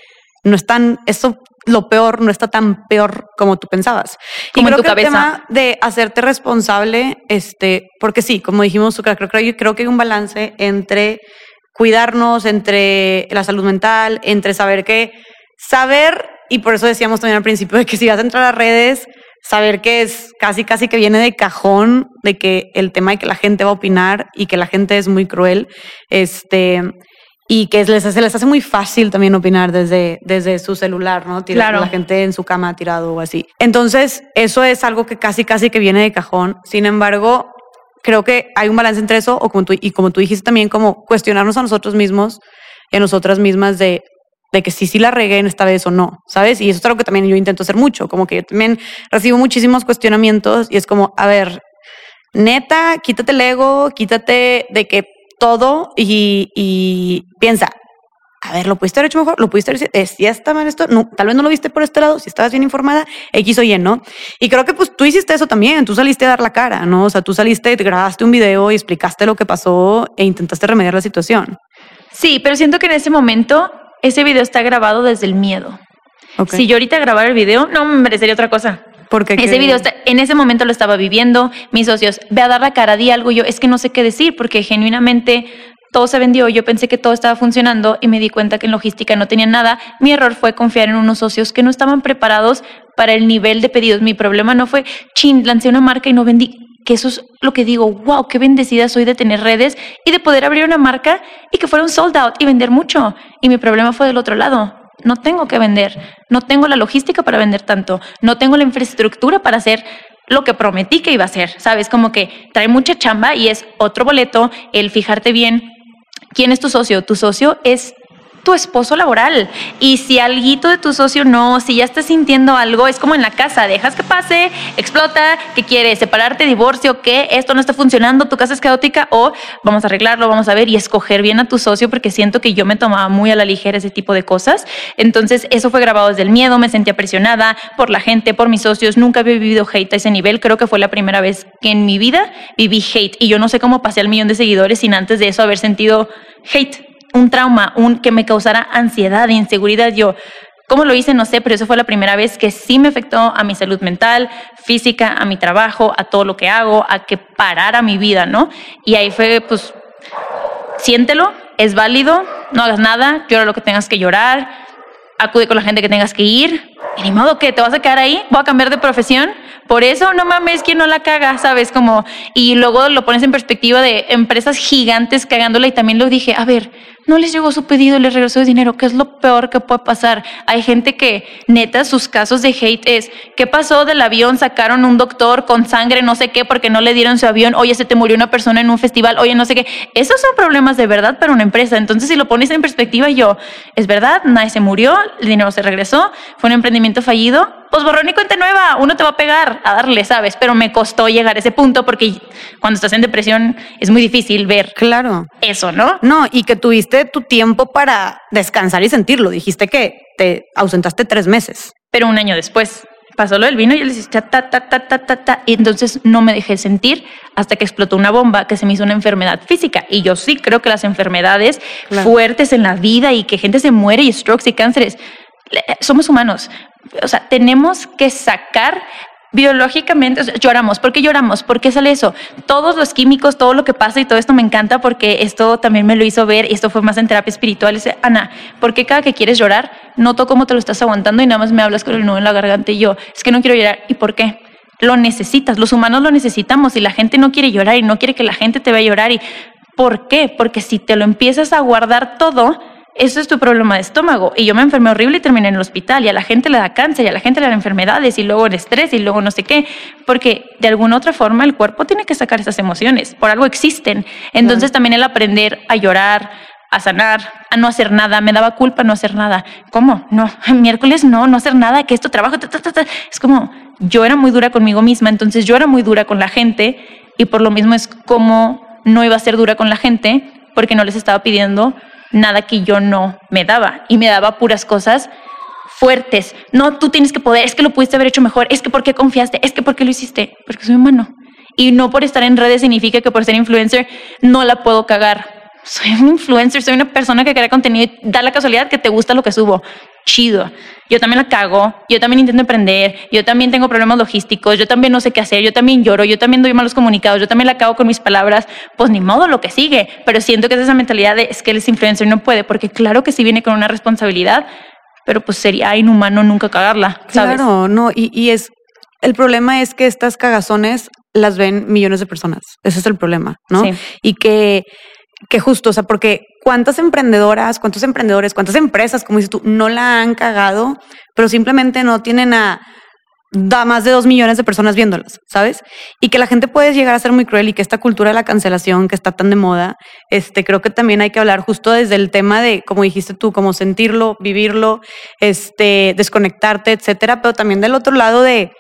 no es tan, eso, lo peor no está tan peor como tú pensabas. Como y creo que cabeza. el tema de hacerte responsable, este, porque sí, como dijimos, creo, creo, creo que hay un balance entre cuidarnos, entre la salud mental, entre saber que, saber y por eso decíamos también al principio de que si vas a entrar a redes, saber que es casi, casi que viene de cajón de que el tema de que la gente va a opinar y que la gente es muy cruel, este, y que les, se les hace muy fácil también opinar desde, desde su celular, ¿no? Tirar Claro. la gente en su cama tirado o así. Entonces, eso es algo que casi, casi que viene de cajón. Sin embargo, creo que hay un balance entre eso, o como tú, y como tú dijiste también, como cuestionarnos a nosotros mismos, y a nosotras mismas de, de que sí, sí la regué en esta vez o no, ¿sabes? Y eso es algo que también yo intento hacer mucho, como que yo también recibo muchísimos cuestionamientos y es como, a ver, neta, quítate el ego, quítate de que todo y, piensa, a ver, ¿lo pudiste haber hecho mejor? ¿Lo pudiste haber hecho? ¿Si está mal esto? No, tal vez no lo viste por este lado, si estabas bien informada, X o Y, ¿no? Y creo que pues tú hiciste eso también, tú saliste a dar la cara, ¿no? O sea, tú saliste, te grabaste un video y explicaste lo que pasó e intentaste remediar la situación. Sí, pero siento que en ese momento ese video está grabado desde el miedo. Si yo ahorita grabara el video, no me merecería otra cosa. Porque Ese video, está- en ese momento lo estaba viviendo, mis socios, ve a dar la cara, di algo, yo es que no sé qué decir, porque genuinamente todo se vendió, yo pensé que todo estaba funcionando y me di cuenta que en logística no tenían nada. Mi error fue confiar en unos socios que no estaban preparados para el nivel de pedidos. Mi problema no fue, chin, lancé una marca y no vendí. Que eso es lo que digo, wow, qué bendecida soy de tener redes y de poder abrir una marca y que fuera un sold out y vender mucho. Y mi problema fue del otro lado no tengo que vender, no tengo la logística para vender tanto, no tengo la infraestructura para hacer lo que prometí que iba a hacer, ¿sabes? Como que trae mucha chamba y es otro boleto el fijarte bien quién es tu socio. Tu socio es tu esposo laboral. Y si alguito de tu socio no, si ya estás sintiendo algo, es como en la casa, dejas que pase, explota, que quieres separarte, divorcio, que esto no está funcionando, tu casa es caótica o vamos a arreglarlo, vamos a ver y escoger bien a tu socio porque siento que yo me tomaba muy a la ligera ese tipo de cosas. Entonces eso fue grabado desde el miedo, me sentía presionada por la gente, por mis socios, nunca había vivido hate a ese nivel, creo que fue la primera vez que en mi vida viví hate y yo no sé cómo pasé al millón de seguidores sin antes de eso haber sentido hate un trauma, un que me causara ansiedad, inseguridad. Yo, ¿cómo lo hice? No sé, pero eso fue la primera vez que sí me afectó a mi salud mental, física, a mi trabajo, a todo lo que hago, a que parara mi vida, ¿no? Y ahí fue, pues, siéntelo, es válido, no hagas nada, llora lo que tengas que llorar, acude con la gente que tengas que ir, y ni modo que te vas a quedar ahí, voy a cambiar de profesión. Por eso, no mames, que no la caga, ¿sabes? Como, y luego lo pones en perspectiva de empresas gigantes cagándola y también lo dije, a ver, no les llegó su pedido les regresó el dinero, ¿qué es lo peor que puede pasar? Hay gente que, neta, sus casos de hate es, ¿qué pasó del avión? Sacaron un doctor con sangre, no sé qué, porque no le dieron su avión, oye, se te murió una persona en un festival, oye, no sé qué. Esos son problemas de verdad para una empresa. Entonces, si lo pones en perspectiva, yo, es verdad, nadie se murió, el dinero se regresó, fue un emprendimiento fallido, pues borrón y cuenta nueva, uno te va a pegar a darle, ¿sabes? Pero me costó llegar a ese punto porque cuando estás en depresión es muy difícil ver claro. eso, ¿no? No, y que tuviste tu tiempo para descansar y sentirlo. Dijiste que te ausentaste tres meses. Pero un año después pasó lo del vino y yo le decía, ta, ta, ta, ta, ta, ta, y entonces no me dejé sentir hasta que explotó una bomba que se me hizo una enfermedad física. Y yo sí creo que las enfermedades fuertes en la vida y que gente se muere y strokes y cánceres, somos humanos o sea, tenemos que sacar biológicamente, lloramos. ¿Por qué lloramos? ¿Por qué sale eso? Todos los químicos, todo lo que pasa y todo esto me encanta porque esto también me lo hizo ver y esto fue más en terapia espiritual. Dice, Ana, ¿por qué cada que quieres llorar noto cómo te lo estás aguantando y nada más me hablas con el nudo en la garganta y yo, es que no quiero llorar? ¿Y por qué? Lo necesitas, los humanos lo necesitamos y la gente no quiere llorar y no quiere que la gente te vea llorar. ¿Y por qué? Porque si te lo empiezas a guardar todo, eso es tu problema de estómago. Y yo me enfermé horrible y terminé en el hospital. Y a la gente le da cáncer, y a la gente le da enfermedades, y luego el estrés, y luego no sé qué. Porque de alguna otra forma el cuerpo tiene que sacar esas emociones. Por algo existen. Entonces también el aprender a llorar, a sanar, a no hacer nada. Me daba culpa no hacer nada. ¿Cómo? No, [LAUGHS] miércoles no, no hacer nada, que esto trabajo. Es como, yo era muy dura conmigo misma, entonces yo era muy dura con la gente y por lo mismo es como no iba a ser dura con la gente porque no les estaba pidiendo nada que yo no me daba y me daba puras cosas fuertes. No, tú tienes que poder, es que lo pudiste haber hecho mejor, es que por qué confiaste, es que por qué lo hiciste, porque soy humano. Y no por estar en redes significa que por ser influencer no la puedo cagar soy un influencer, soy una persona que crea contenido y da la casualidad que te gusta lo que subo. Chido. Yo también la cago, yo también intento emprender, yo también tengo problemas logísticos, yo también no sé qué hacer, yo también lloro, yo también doy malos comunicados, yo también la cago con mis palabras. Pues ni modo lo que sigue, pero siento que es esa mentalidad de es que él es influencer y no puede, porque claro que sí viene con una responsabilidad, pero pues sería inhumano nunca cagarla. ¿sabes? Claro, no, y, y es el problema es que estas cagazones las ven millones de personas. Ese es el problema, ¿no? Sí. Y que que justo, o sea, porque cuántas emprendedoras, cuántos emprendedores, cuántas empresas, como dices tú, no la han cagado, pero simplemente no tienen a da más de dos millones de personas viéndolas, ¿sabes? Y que la gente puede llegar a ser muy cruel y que esta cultura de la cancelación que está tan de moda, este, creo que también hay que hablar justo desde el tema de, como dijiste tú, como sentirlo, vivirlo, este, desconectarte, etcétera, pero también del otro lado de,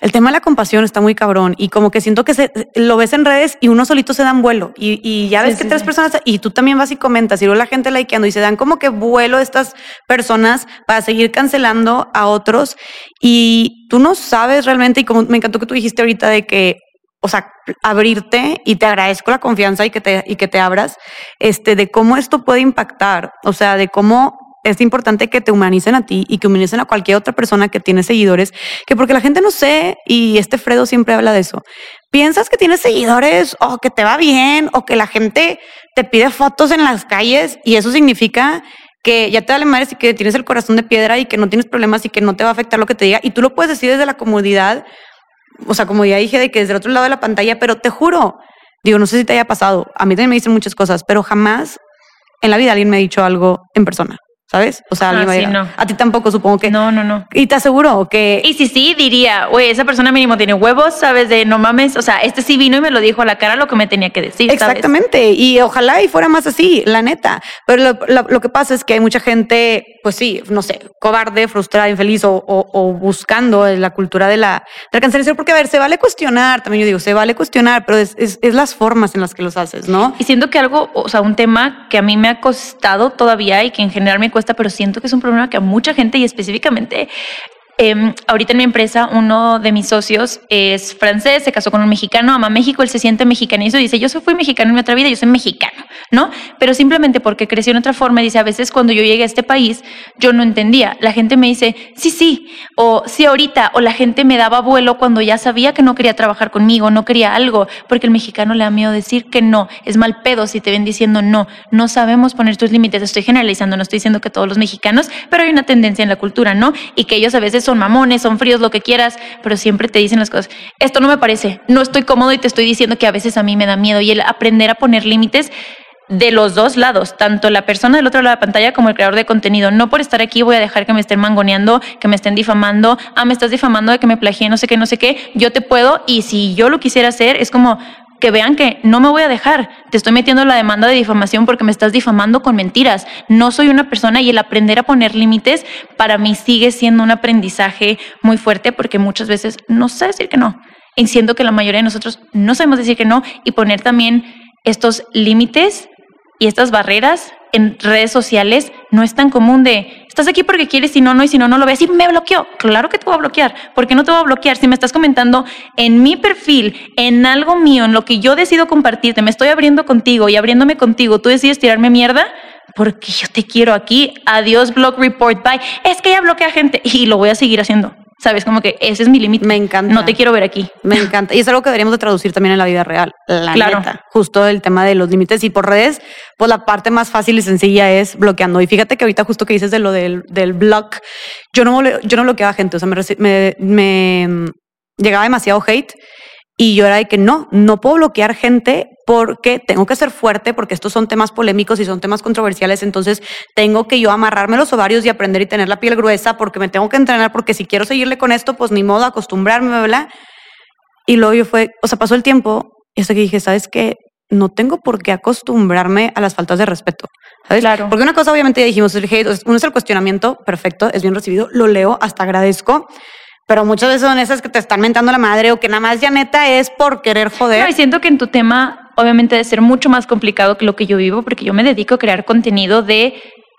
el tema de la compasión está muy cabrón y como que siento que se, lo ves en redes y uno solito se dan vuelo y, ya ves que tres personas y tú también vas y comentas y luego la gente likeando y se dan como que vuelo estas personas para seguir cancelando a otros y tú no sabes realmente y como me encantó que tú dijiste ahorita de que o sea, abrirte y te agradezco la confianza y que te, y que te abras, este, de cómo esto puede impactar, o sea, de cómo es importante que te humanicen a ti y que humanicen a cualquier otra persona que tiene seguidores, que porque la gente no sé, y este Fredo siempre habla de eso, piensas que tienes seguidores o que te va bien o que la gente te pide fotos en las calles y eso significa que ya te vale madres y que tienes el corazón de piedra y que no tienes problemas y que no te va a afectar lo que te diga y tú lo puedes decir desde la comodidad, o sea, como ya dije, de que desde el otro lado de la pantalla, pero te juro, digo, no sé si te haya pasado, a mí también me dicen muchas cosas, pero jamás en la vida alguien me ha dicho algo en persona. ¿Sabes? O sea, ah, a, sí, no. a ti tampoco, supongo que. No, no, no. Y te aseguro que. Y si sí, diría, güey, esa persona mínimo tiene huevos, ¿sabes? De no mames. O sea, este sí vino y me lo dijo a la cara lo que me tenía que decir. Exactamente. Y ojalá y fuera más así, la neta. Pero lo, lo, lo, que pasa es que hay mucha gente, pues sí, no sé, cobarde, frustrada, infeliz o, o, o buscando la cultura de la, de la cancelación. Porque, a ver, se vale cuestionar, también yo digo, se vale cuestionar, pero es, es, es las formas en las que los haces, ¿no? Y siento que algo, o sea, un tema que a mí me ha costado todavía y que en general me cuesta, pero siento que es un problema que a mucha gente y específicamente eh, ahorita en mi empresa, uno de mis socios es francés, se casó con un mexicano, ama México, él se siente mexicanizo y dice, yo fui mexicano en mi otra vida, yo soy mexicano, ¿no? Pero simplemente porque creció en otra forma, dice, a veces cuando yo llegué a este país, yo no entendía. La gente me dice, sí, sí, o sí, ahorita, o la gente me daba vuelo cuando ya sabía que no quería trabajar conmigo, no quería algo, porque el mexicano le da miedo decir que no, es mal pedo si te ven diciendo no, no sabemos poner tus límites, estoy generalizando, no estoy diciendo que todos los mexicanos, pero hay una tendencia en la cultura, ¿no? Y que ellos a veces son mamones, son fríos, lo que quieras, pero siempre te dicen las cosas. Esto no me parece, no estoy cómodo y te estoy diciendo que a veces a mí me da miedo y el aprender a poner límites de los dos lados, tanto la persona del otro lado de la pantalla como el creador de contenido. No por estar aquí voy a dejar que me estén mangoneando, que me estén difamando, ah, me estás difamando de que me plagié, no sé qué, no sé qué, yo te puedo y si yo lo quisiera hacer es como, que vean que no me voy a dejar. Te estoy metiendo la demanda de difamación porque me estás difamando con mentiras. No soy una persona y el aprender a poner límites para mí sigue siendo un aprendizaje muy fuerte porque muchas veces no sé decir que no. Y siento que la mayoría de nosotros no sabemos decir que no y poner también estos límites y estas barreras en redes sociales no es tan común de estás aquí porque quieres y no, no, y si no, no lo ves y me bloqueó. Claro que te voy a bloquear. ¿Por qué no te voy a bloquear? Si me estás comentando en mi perfil, en algo mío, en lo que yo decido compartirte, me estoy abriendo contigo y abriéndome contigo, tú decides tirarme mierda porque yo te quiero aquí. Adiós, blog report, bye. Es que ya bloquea gente y lo voy a seguir haciendo. Sabes, como que ese es mi límite. Me encanta. No te quiero ver aquí. Me encanta. Y es algo que deberíamos de traducir también en la vida real. La claro. neta. Justo el tema de los límites. Y por redes, pues la parte más fácil y sencilla es bloqueando. Y fíjate que ahorita justo que dices de lo del, del blog, yo no, yo no bloqueaba gente. O sea, me, me, me llegaba demasiado hate. Y yo era de que no, no puedo bloquear gente porque tengo que ser fuerte, porque estos son temas polémicos y son temas controversiales, entonces tengo que yo amarrarme los ovarios y aprender y tener la piel gruesa porque me tengo que entrenar, porque si quiero seguirle con esto, pues ni modo, acostumbrarme, ¿verdad? Y luego yo fue, o sea, pasó el tiempo y hasta que dije, ¿sabes qué? No tengo por qué acostumbrarme a las faltas de respeto. ¿sabes? Claro. Porque una cosa, obviamente, ya dijimos, el hate, uno es el cuestionamiento, perfecto, es bien recibido, lo leo, hasta agradezco, pero muchas veces son esas que te están mentando la madre o que nada más ya neta es por querer joder. No, y siento que en tu tema obviamente debe ser mucho más complicado que lo que yo vivo porque yo me dedico a crear contenido de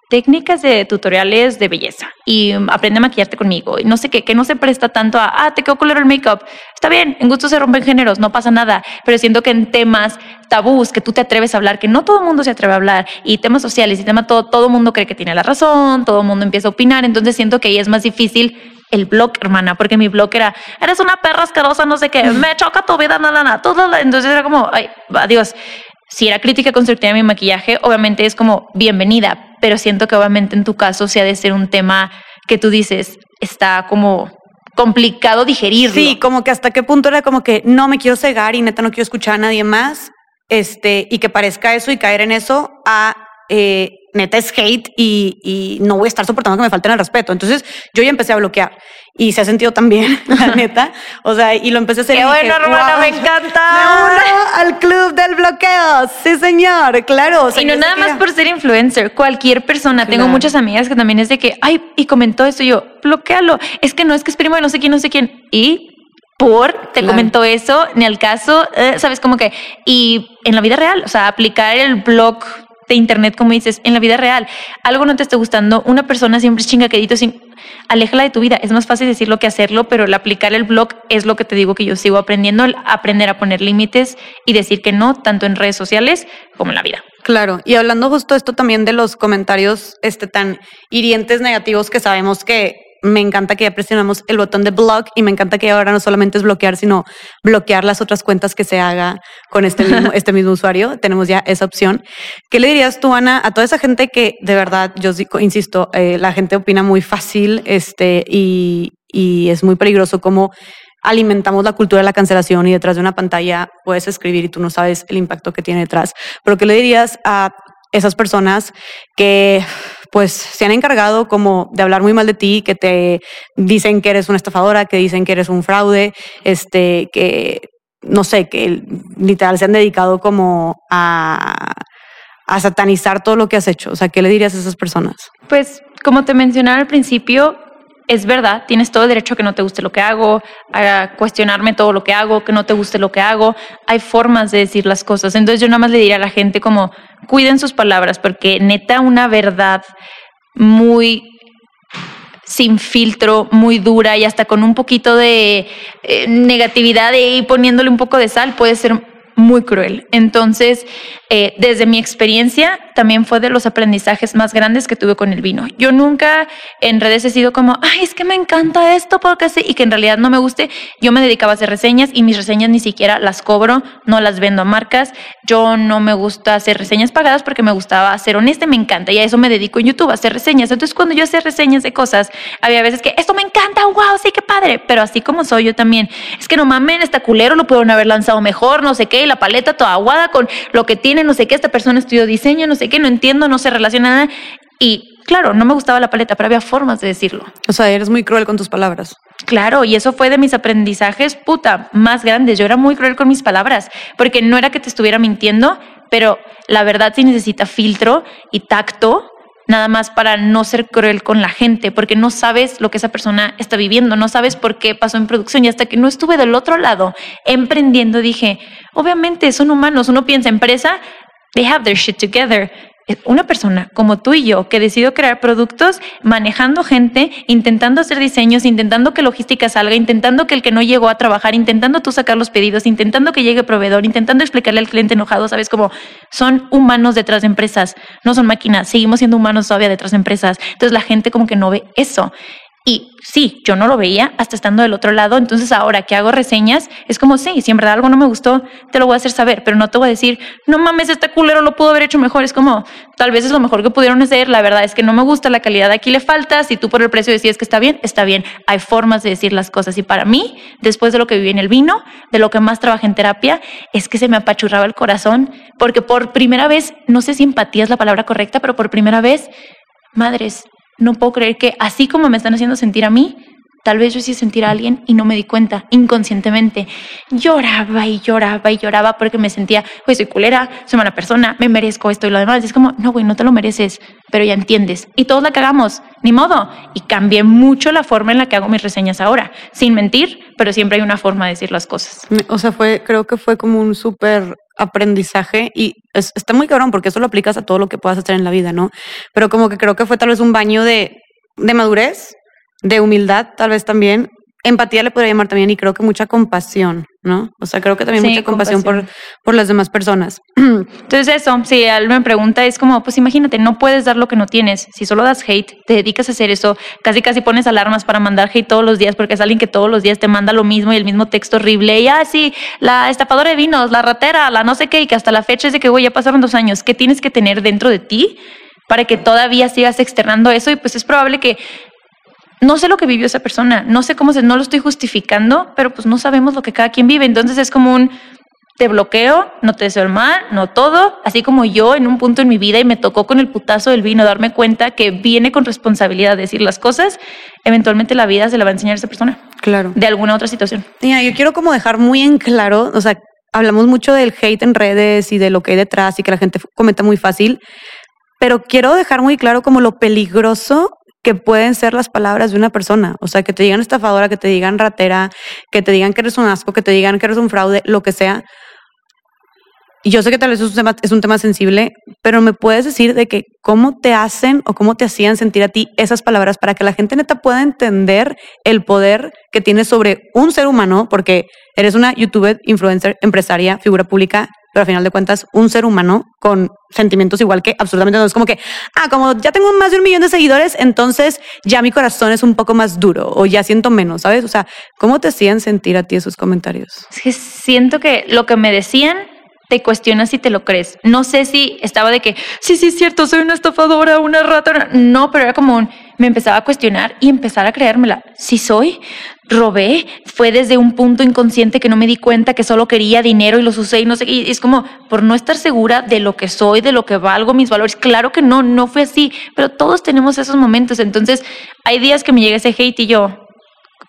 técnicas de tutoriales de belleza y aprende a maquillarte conmigo y no sé qué, que no se presta tanto a, ah, te quedó color el make-up. Está bien, en gusto se rompen géneros, no pasa nada, pero siento que en temas tabús que tú te atreves a hablar, que no todo el mundo se atreve a hablar, y temas sociales y tema todo, todo el mundo cree que tiene la razón, todo el mundo empieza a opinar, entonces siento que ahí es más difícil el blog, hermana, porque mi blog era, eres una perra asquerosa, no sé qué, me choca tu vida, nada, nada, todo, entonces era como, ay, adiós. Si era crítica constructiva de mi maquillaje, obviamente es como bienvenida, pero siento que obviamente en tu caso sí ha de ser un tema que tú dices, está como complicado digerirlo. Sí, como que hasta qué punto era como que no me quiero cegar y neta no quiero escuchar a nadie más, este, y que parezca eso y caer en eso a eh, neta es hate y, y, no voy a estar soportando que me falten el respeto. Entonces yo ya empecé a bloquear y se ha sentido también, [LAUGHS] la neta. O sea, y lo empecé a hacer. ¡Qué bueno, hermana! wow, ¡Me encanta! Me uno al club del bloqueo. Sí, señor, claro. O sea, y no nada más por ser influencer, cualquier persona. Tengo muchas amigas que también es de que, ay, y comentó esto, y yo, bloquealo. Es que no es que es primo de no sé quién, no sé quién. Y por, te Claro. comentó eso, ni al caso, eh, sabes como que, y en la vida real, o sea, aplicar el blog de internet, como dices, en la vida real, algo no te está gustando, una persona siempre es chingaquedito, sin, aléjala de tu vida, es más fácil decirlo que hacerlo, pero el aplicar el blog es lo que te digo que yo sigo aprendiendo, aprender a poner límites y decir que no, tanto en redes sociales como en la vida. Claro, y hablando justo esto también de los comentarios este, tan hirientes, negativos, que sabemos que me encanta que ya presionamos el botón de blog y me encanta que ahora no solamente es bloquear, sino bloquear las otras cuentas que se haga con este [LAUGHS] mismo, este mismo usuario. Tenemos ya esa opción. ¿Qué le dirías tú, Ana, a toda esa gente que de verdad, yo insisto, eh, la gente opina muy fácil este, y, y es muy peligroso como alimentamos la cultura de la cancelación y detrás de una pantalla puedes escribir y tú no sabes el impacto que tiene detrás. Pero ¿qué le dirías a esas personas que pues se han encargado como de hablar muy mal de ti, que te dicen que eres una estafadora, que dicen que eres un fraude, este, que no sé, que literal se han dedicado como a, satanizar todo lo que has hecho. O sea, ¿qué le dirías a esas personas? Pues como te mencionaba al principio, es verdad, tienes todo el derecho a que no te guste lo que hago, a cuestionarme todo lo que hago, que no te guste lo que hago. Hay formas de decir las cosas. Entonces yo nada más le diría a la gente como, cuiden sus palabras, porque neta una verdad muy sin filtro, muy dura y hasta con un poquito de eh, negatividad y poniéndole un poco de sal puede ser muy cruel. Entonces, eh, desde mi experiencia, también fue de los aprendizajes más grandes que tuve con el vino. Yo nunca en redes he sido como, ay, es que me encanta esto porque sí, y que en realidad no me guste. Yo me dedicaba a hacer reseñas y mis reseñas ni siquiera las cobro, no las vendo a marcas. Yo no me gusta hacer reseñas pagadas porque me gustaba ser honesta y me encanta. Y a eso me dedico en YouTube, a hacer reseñas. Entonces, cuando yo hacía reseñas de cosas, había veces que esto me encanta, wow, sí, qué padre. Pero así como soy yo también, es que no mamen, está culero, lo pudieron haber lanzado mejor, no sé qué, y la paleta toda aguada con lo que tiene, no sé qué, esta persona estudió diseño, no sé que no entiendo, no se relaciona nada. Y claro, no me gustaba la paleta, pero había formas de decirlo. O sea, eres muy cruel con tus palabras. Claro, y eso fue de mis aprendizajes, puta, más grandes. Yo era muy cruel con mis palabras, porque no era que te estuviera mintiendo, pero la verdad sí necesita filtro y tacto nada más para no ser cruel con la gente, porque no sabes lo que esa persona está viviendo, no sabes por qué pasó en producción. Y hasta que no estuve del otro lado emprendiendo, dije, obviamente son humanos, uno piensa empresa, they have their shit together. Una persona como tú y yo que decidió crear productos, manejando gente, intentando hacer diseños, intentando que logística salga, intentando que el que no llegó a trabajar, intentando tú sacar los pedidos, intentando que llegue proveedor, intentando explicarle al cliente enojado, sabes como son humanos detrás de empresas, no son máquinas, seguimos siendo humanos todavía detrás de empresas. Entonces la gente como que no ve eso. Y sí, yo no lo veía hasta estando del otro lado. Entonces ahora que hago reseñas, es como, sí, si en verdad algo no me gustó, te lo voy a hacer saber, pero no te voy a decir, no mames, este culero lo pudo haber hecho mejor. Es como, tal vez es lo mejor que pudieron hacer. La verdad es que no me gusta la calidad, aquí le falta. Si tú por el precio decides que está bien, está bien. Hay formas de decir las cosas. Y para mí, después de lo que viví en el vino, de lo que más trabajé en terapia, es que se me apachurraba el corazón, porque por primera vez, no sé si empatía es la palabra correcta, pero por primera vez, madres, no puedo creer que así como me están haciendo sentir a mí, tal vez yo hice sentir a alguien y no me di cuenta, inconscientemente. Lloraba y lloraba y lloraba porque me sentía, güey, soy culera, soy mala persona, me merezco esto y lo demás. Y es como, no, güey, no te lo mereces, pero ya entiendes. Y todos la cagamos, ni modo. Y cambié mucho la forma en la que hago mis reseñas ahora, sin mentir, pero siempre hay una forma de decir las cosas. O sea, fue, creo que fue como un súper aprendizaje y está muy cabrón porque eso lo aplicas a todo lo que puedas hacer en la vida, ¿no? Pero como que creo que fue tal vez un baño de, de madurez, de humildad, tal vez también, empatía le podría llamar también y creo que mucha compasión, ¿no? O sea, creo que también mucha compasión, Por, por las demás personas. [CLEARS THROAT] Entonces eso, si alguien me pregunta, es como, pues imagínate, no puedes dar lo que no tienes. Si solo das hate, te dedicas a hacer eso, casi casi pones alarmas para mandar hate todos los días porque es alguien que todos los días te manda lo mismo y el mismo texto horrible. Y así, ah, la estafadora de vinos, la ratera, la no sé qué, y que hasta la fecha es de que, güey, ya pasaron dos años. ¿Qué tienes que tener dentro de ti? para que todavía sigas externando eso y pues es probable que no sé lo que vivió esa persona, no sé cómo se, no lo estoy justificando, pero pues no sabemos lo que cada quien vive. Entonces es como un, te bloqueo, no te deseo el mal, no todo, así como yo en un punto en mi vida y me tocó con el putazo del vino darme cuenta que viene con responsabilidad decir las cosas, eventualmente la vida se la va a enseñar a esa persona. Claro. De alguna otra situación. Mira, yo quiero como dejar muy en claro, o sea, hablamos mucho del hate en redes y de lo que hay detrás y que la gente comenta muy fácil, pero quiero dejar muy claro como lo peligroso que pueden ser las palabras de una persona. O sea, que te digan estafadora, que te digan ratera, que te digan que eres un asco, que te digan que eres un fraude, lo que sea. Yo sé que tal vez es un, tema, es un tema sensible, pero me puedes decir de que cómo te hacen o cómo te hacían sentir a ti esas palabras para que la gente neta pueda entender el poder que tienes sobre un ser humano, porque eres una youtuber, influencer, empresaria, figura pública pero al final de cuentas, un ser humano con sentimientos igual que absolutamente no es como que, ah, como ya tengo más de un millón de seguidores, entonces ya mi corazón es un poco más duro o ya siento menos, ¿sabes? O sea, ¿cómo te hacían sentir a ti esos comentarios? Es que siento que lo que me decían te cuestionas si te lo crees. No sé si estaba de que, sí, sí, es cierto, soy una estafadora, una rata. No, pero era como me empezaba a cuestionar y empezar a creérmela. Si soy, robé, fue desde un punto inconsciente que no me di cuenta que solo quería dinero y los usé y no sé, y es como por no estar segura de lo que soy, de lo que valgo, mis valores. Claro que no, no fue así, pero todos tenemos esos momentos. Entonces, hay días que me llega ese hate y yo,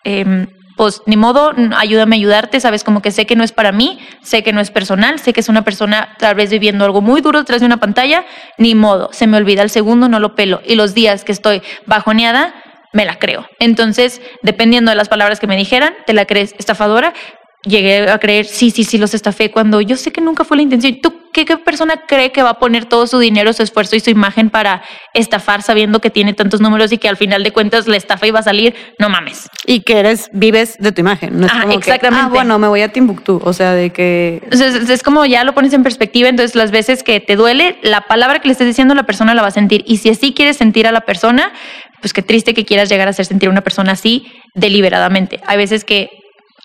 eh, pues ni modo, ayúdame a ayudarte, sabes, como que sé que no es para mí, sé que no es personal, sé que es una persona tal vez viviendo algo muy duro detrás de una pantalla, ni modo, se me olvida el segundo, no lo pelo. Y los días que estoy bajoneada, me la creo. Entonces, dependiendo de las palabras que me dijeran, te la crees estafadora, llegué a creer, sí, sí, sí, los estafé cuando yo sé que nunca fue la intención. ¿Tú qué, qué, persona cree que va a poner todo su dinero, su esfuerzo y su imagen para estafar sabiendo que tiene tantos números y que al final de cuentas la estafa iba a salir? No mames. Y que eres, vives de tu imagen. No es como que, exactamente. ah, bueno, me voy a Timbuktu. O sea, de que... Entonces, es- es como ya lo pones en perspectiva, entonces las veces que te duele, la palabra que le estés diciendo la persona la va a sentir. Y si así quieres sentir a la persona, pues qué triste que quieras llegar a hacer sentir a una persona así deliberadamente. Hay veces que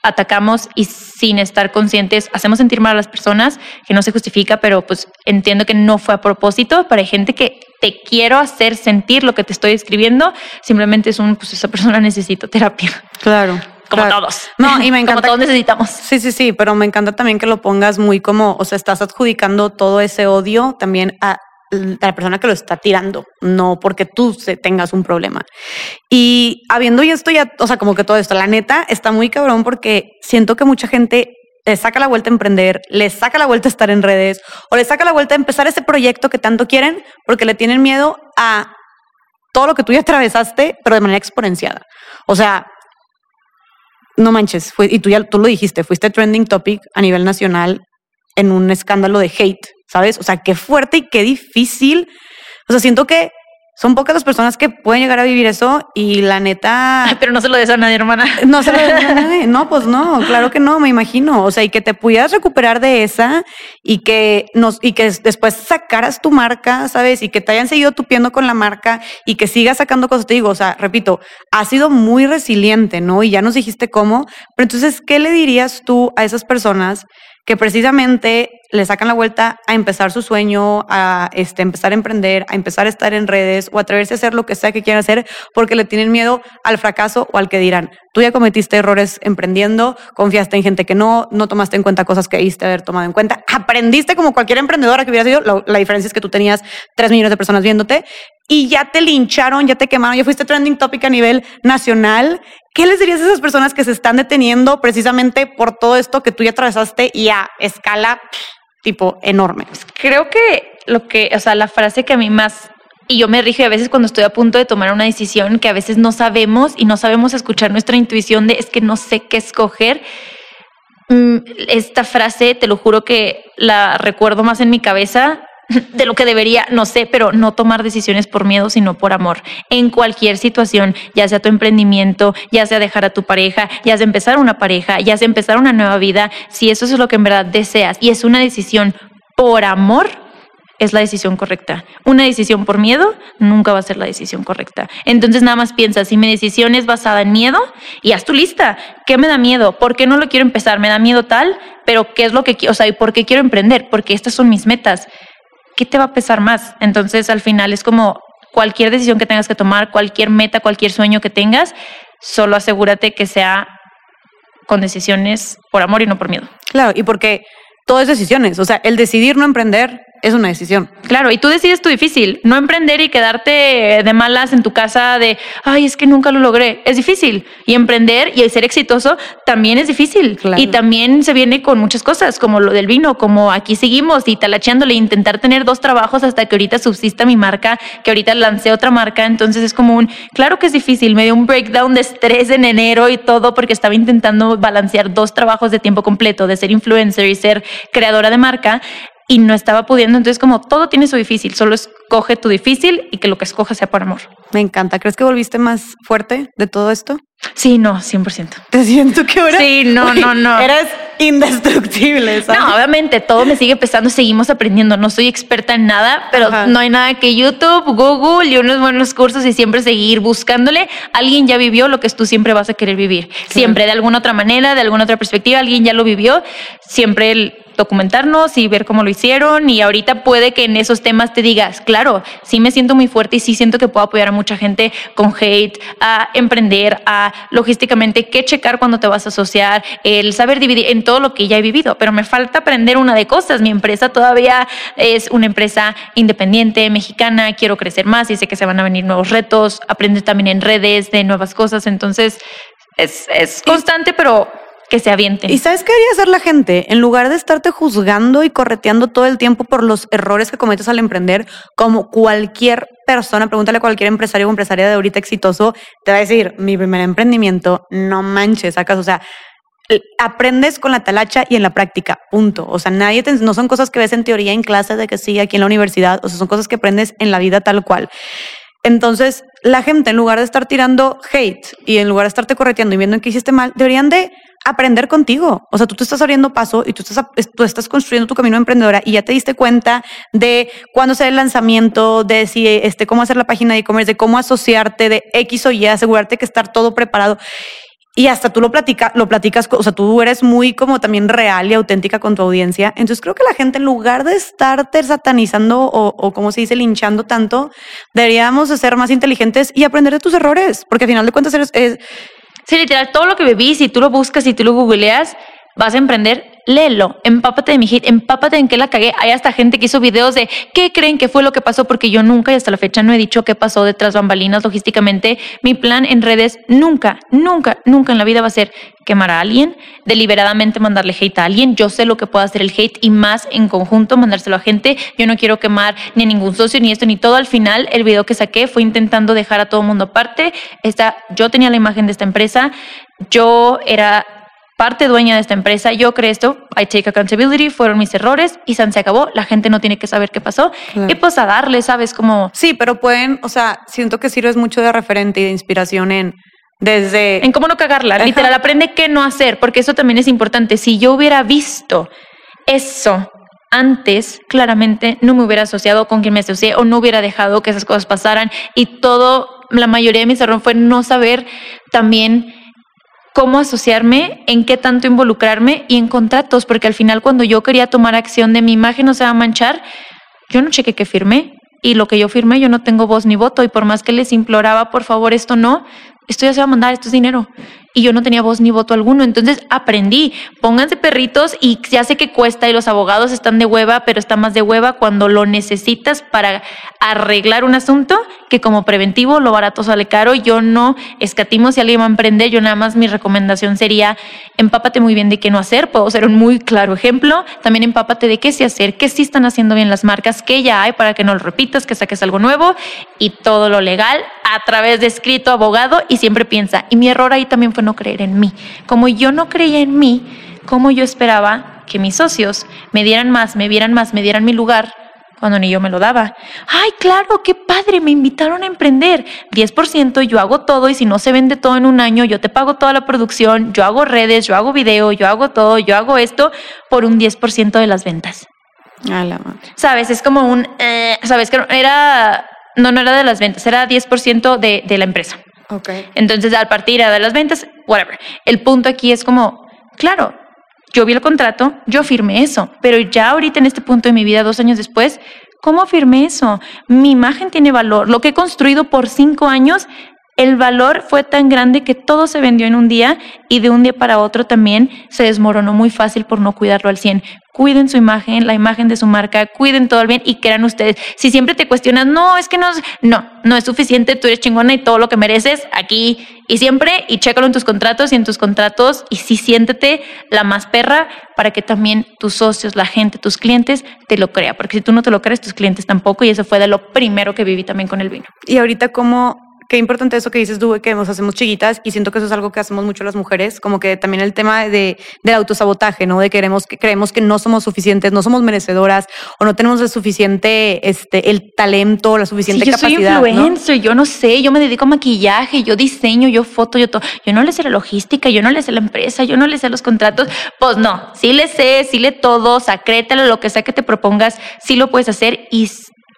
atacamos y sin estar conscientes hacemos sentir mal a las personas, que no se justifica, pero pues entiendo que no fue a propósito, hay gente que te quiero hacer sentir lo que te estoy escribiendo, simplemente es un, pues esa persona [LAUGHS] necesita terapia, Claro. como claro. todos. No, y me [LAUGHS] Como encanta. todos necesitamos. Sí, sí, sí, pero me encanta también que lo pongas muy como, o sea, estás adjudicando todo ese odio también a la persona que lo está tirando, no porque tú tengas un problema. Y habiendo y esto ya, o sea, como que todo esto, la neta está muy cabrón porque siento que mucha gente le saca la vuelta a emprender, le saca la vuelta a estar en redes o le saca la vuelta a empezar ese proyecto que tanto quieren porque le tienen miedo a todo lo que tú ya atravesaste, pero de manera exponenciada. O sea, no manches, fue, y tú ya tú lo dijiste, fuiste trending topic a nivel nacional en un escándalo de hate, ¿sabes? O sea, qué fuerte y qué difícil. O sea, siento que son pocas las personas que pueden llegar a vivir eso y la neta [LAUGHS] Pero no se lo des a nadie, hermana. [LAUGHS] no se lo no, pues no, claro que no, me imagino. O sea, y que te pudieras recuperar de esa y que nos, y que después sacaras tu marca, ¿sabes? Y que te hayan seguido tupiendo con la marca y que sigas sacando cosas. Te digo, o sea, repito, has sido muy resiliente, ¿no? Y ya nos dijiste cómo. Pero entonces, ¿qué le dirías tú a esas personas que precisamente le sacan la vuelta a empezar su sueño, a este, empezar a emprender, a empezar a estar en redes o atreverse a hacer lo que sea que quieran hacer porque le tienen miedo al fracaso o al que dirán. Tú ya cometiste errores emprendiendo, confiaste en gente que no, no tomaste en cuenta cosas que debiste haber tomado en cuenta, aprendiste como cualquier emprendedora que hubiera sido, la, la diferencia es que tú tenías tres millones de personas viéndote y ya te lincharon, ya te quemaron, ya fuiste trending topic a nivel nacional. ¿Qué les dirías a esas personas que se están deteniendo precisamente por todo esto que tú ya atravesaste y a escala tipo enorme? Creo que lo que, o sea, la frase que a mí más y yo me rijo a veces cuando estoy a punto de tomar una decisión que a veces no sabemos y no sabemos escuchar nuestra intuición de es que no sé qué escoger. Mm, Esta frase, te lo juro que la recuerdo más en mi cabeza de lo que debería, no sé, pero no tomar decisiones por miedo, sino por amor. En cualquier situación, ya sea tu emprendimiento, ya sea dejar a tu pareja, ya sea empezar una pareja, ya sea empezar una nueva vida, si eso es lo que en verdad deseas y es una decisión por amor, es la decisión correcta. Una decisión por miedo nunca va a ser la decisión correcta. Entonces nada más piensa, si mi decisión es basada en miedo, y haz tu lista. ¿Qué me da miedo? ¿Por qué no lo quiero empezar? Me da miedo tal, pero ¿qué es lo que quiero? O sea, ¿y por qué quiero emprender? Porque estas son mis metas. ¿Qué te va a pesar más? Entonces al final es como cualquier decisión que tengas que tomar, cualquier meta, cualquier sueño que tengas, solo asegúrate que sea con decisiones por amor y no por miedo. Claro, y porque todo es decisiones. O sea, el decidir no emprender es una decisión. Claro, y tú decides tu difícil, no emprender y quedarte de malas en tu casa de, ay, es que nunca lo logré. Es difícil. Y emprender y el ser exitoso también es difícil. Claro. Y también se viene con muchas cosas, como lo del vino, como aquí seguimos y talacheándole, intentar tener dos trabajos hasta que ahorita subsista mi marca, que ahorita lancé otra marca. Entonces es como un, claro que es difícil, me dio un breakdown de estrés en enero y todo porque estaba intentando balancear dos trabajos de tiempo completo, de ser influencer y ser creadora de marca y no estaba pudiendo. Entonces, como todo tiene su difícil, solo escoge tu difícil y que lo que escojas sea por amor. Me encanta. ¿Crees que volviste más fuerte de todo esto? Sí, no, 100%. Te siento que ahora. Sí, no, no, no. Eres indestructible, ¿sabes? No, obviamente todo me sigue pesando, seguimos aprendiendo. No soy experta en nada, pero Ajá. no hay nada que YouTube, Google y unos buenos cursos y siempre seguir buscándole. Alguien ya vivió lo que tú siempre vas a querer vivir. Siempre, de alguna otra manera, de alguna otra perspectiva, alguien ya lo vivió. Siempre el documentarnos y ver cómo lo hicieron y ahorita puede que en esos temas te digas, claro, sí me siento muy fuerte y sí siento que puedo apoyar a mucha gente con hate, a emprender, a logísticamente qué checar cuando te vas a asociar, el saber dividir en todo lo que ya he vivido, pero me falta aprender una de cosas. Mi empresa todavía es una empresa independiente, mexicana, quiero crecer más y sé que se van a venir nuevos retos, aprender también en redes de nuevas cosas, entonces es, es constante, pero que se avienten. ¿Y sabes qué debería hacer la gente? En lugar de estarte juzgando y correteando todo el tiempo por los errores que cometes al emprender, como cualquier persona, pregúntale a cualquier empresario o empresaria de ahorita exitoso, te va a decir, mi primer emprendimiento, no manches, acaso, o sea, aprendes con la talacha y en la práctica, punto. O sea, nadie te, no son cosas que ves en teoría en clase de que sí, aquí en la universidad, o sea, son cosas que aprendes en la vida tal cual. Entonces, la gente, en lugar de estar tirando hate y en lugar de estarte correteando y viendo que hiciste mal, deberían de aprender contigo. O sea, tú te estás abriendo paso y tú estás, tú estás construyendo tu camino emprendedora y ya te diste cuenta de cuándo hacer el lanzamiento, de si, este, cómo hacer la página de e-commerce, de cómo asociarte, de X o Y, asegurarte que estar todo preparado. Y hasta tú lo, platica, lo platicas, o sea, tú eres muy como también real y auténtica con tu audiencia. Entonces creo que la gente en lugar de estarte satanizando o, o como se dice, linchando tanto, deberíamos ser más inteligentes y aprender de tus errores, porque al final de cuentas eres... Es, sí, literal, todo lo que viví, si tú lo buscas, si tú lo googleas, vas a emprender léelo, empápate de mi hit, empápate en qué la cagué. Hay hasta gente que hizo videos de qué creen que fue lo que pasó, porque yo nunca y hasta la fecha no he dicho qué pasó detrás bambalinas logísticamente. Mi plan en redes nunca, nunca, nunca en la vida va a ser quemar a alguien, deliberadamente mandarle hate a alguien. Yo sé lo que puede hacer el hate y más en conjunto mandárselo a gente. Yo no quiero quemar ni a ningún socio, ni esto, ni todo. Al final, el video que saqué fue intentando dejar a todo mundo aparte. Esta, yo tenía la imagen de esta empresa. Yo era parte dueña de esta empresa, yo creo esto, I take accountability, fueron mis errores y se acabó, la gente no tiene que saber qué pasó. Y pues a darle, ¿sabes? Como... Sí, pero pueden, o sea, siento que sirves mucho de referente y de inspiración en desde... En cómo no cagarla, literal, aprende qué no hacer, porque eso también es importante. Si yo hubiera visto eso antes, claramente no me hubiera asociado con quien me asocié o no hubiera dejado que esas cosas pasaran. Y todo, la mayoría de mis errores fue no saber también cómo asociarme, en qué tanto involucrarme y en contratos, porque al final cuando yo quería tomar acción de mi imagen no se va a manchar, yo no chequé que firmé y lo que yo firmé yo no tengo voz ni voto y por más que les imploraba por favor esto no, esto ya se va a mandar, esto es dinero y yo no tenía voz ni voto alguno. Entonces aprendí, pónganse perritos y ya sé que cuesta y los abogados están de hueva, pero está más de hueva cuando lo necesitas para arreglar un asunto que como preventivo lo barato sale caro. Yo no escatimo si alguien va a emprender, yo nada más mi recomendación sería empápate muy bien de qué no hacer. Puedo ser un muy claro ejemplo. También empápate de qué sí hacer, qué sí están haciendo bien las marcas, qué ya hay para que no lo repitas, que saques algo nuevo y todo lo legal a través de escrito abogado y siempre piensa. Y mi error ahí también fue no creer en mí. Como yo no creía en mí, como yo esperaba que mis socios me dieran más, me vieran más, me dieran mi lugar, cuando ni yo me lo daba. Ay, claro, qué padre, me invitaron a emprender. 10%, yo hago todo y si no se vende todo en un año, yo te pago toda la producción, yo hago redes, yo hago video, yo hago todo, yo hago esto por un 10% de las ventas. A la madre. Sabes, es como un, eh, sabes que era, no, no era de las ventas, era 10% de, de la empresa. Entonces, al partir de las ventas, whatever. El punto aquí es como, claro, yo vi el contrato, yo firmé eso, pero ya ahorita en este punto de mi vida, dos años después, ¿cómo firmé eso? Mi imagen tiene valor. Lo que he construido por cinco años el valor fue tan grande que todo se vendió en un día y de un día para otro también se desmoronó muy fácil por no cuidarlo al 100. Cuiden su imagen, la imagen de su marca, cuiden todo el bien y crean ustedes. Si siempre te cuestionas, no, es que no, no, no es suficiente, tú eres chingona y todo lo que mereces aquí y siempre y chécalo en tus contratos y en tus contratos y sí siéntete la más perra para que también tus socios, la gente, tus clientes te lo crea, porque si tú no te lo crees, tus clientes tampoco y eso fue de lo primero que viví también con el vino. Y ahorita cómo qué importante eso que dices, Dube, que nos hacemos chiquitas y siento que eso es algo que hacemos mucho las mujeres, como que también el tema de, del autosabotaje, ¿no? De que queremos, que creemos que no somos suficientes, no somos merecedoras o no tenemos el suficiente, este, el talento, la suficiente capacidad. Yo soy influencer, yo no sé, yo me dedico a maquillaje, yo diseño, yo foto, yo todo. Yo no le sé la logística, yo no le sé la empresa, yo no le sé los contratos. Pues no, sí le sé, sí le todo, sacrétalo, lo que sea que te propongas, sí lo puedes hacer y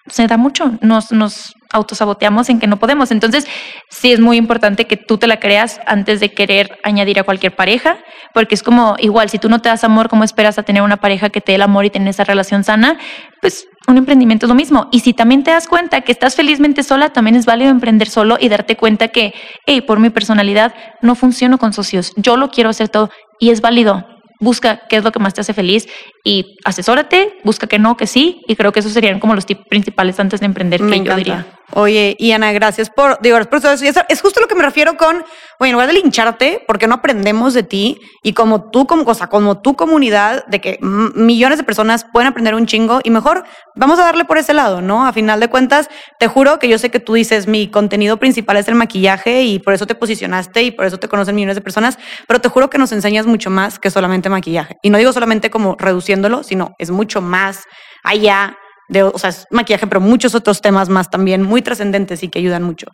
se da mucho, nos, nos autosaboteamos en que no podemos. Entonces, sí es muy importante que tú te la creas antes de querer añadir a cualquier pareja, porque es como igual, si tú no te das amor, ¿cómo esperas a tener una pareja que te dé el amor y tener esa relación sana? Pues un emprendimiento es lo mismo. Y si también te das cuenta que estás felizmente sola, también es válido emprender solo y darte cuenta que, hey, por mi personalidad no funciono con socios, yo lo quiero hacer todo y es válido busca qué es lo que más te hace feliz y asesórate, busca que no, que sí, y creo que esos serían como los tips principales antes de emprender Me que encanta. yo diría. Oye, y Ana, gracias por, digo, por todo eso. Es justo lo que me refiero con, oye, en lugar de lincharte, porque no aprendemos de ti y como tú, como cosa, como tu comunidad, de que millones de personas pueden aprender un chingo y mejor vamos a darle por ese lado, ¿no? A final de cuentas, te juro que yo sé que tú dices, mi contenido principal es el maquillaje y por eso te posicionaste y por eso te conocen millones de personas, pero te juro que nos enseñas mucho más que solamente maquillaje. Y no digo solamente como reduciéndolo, sino es mucho más allá de, o sea, es maquillaje, pero muchos otros temas más también muy trascendentes y que ayudan mucho.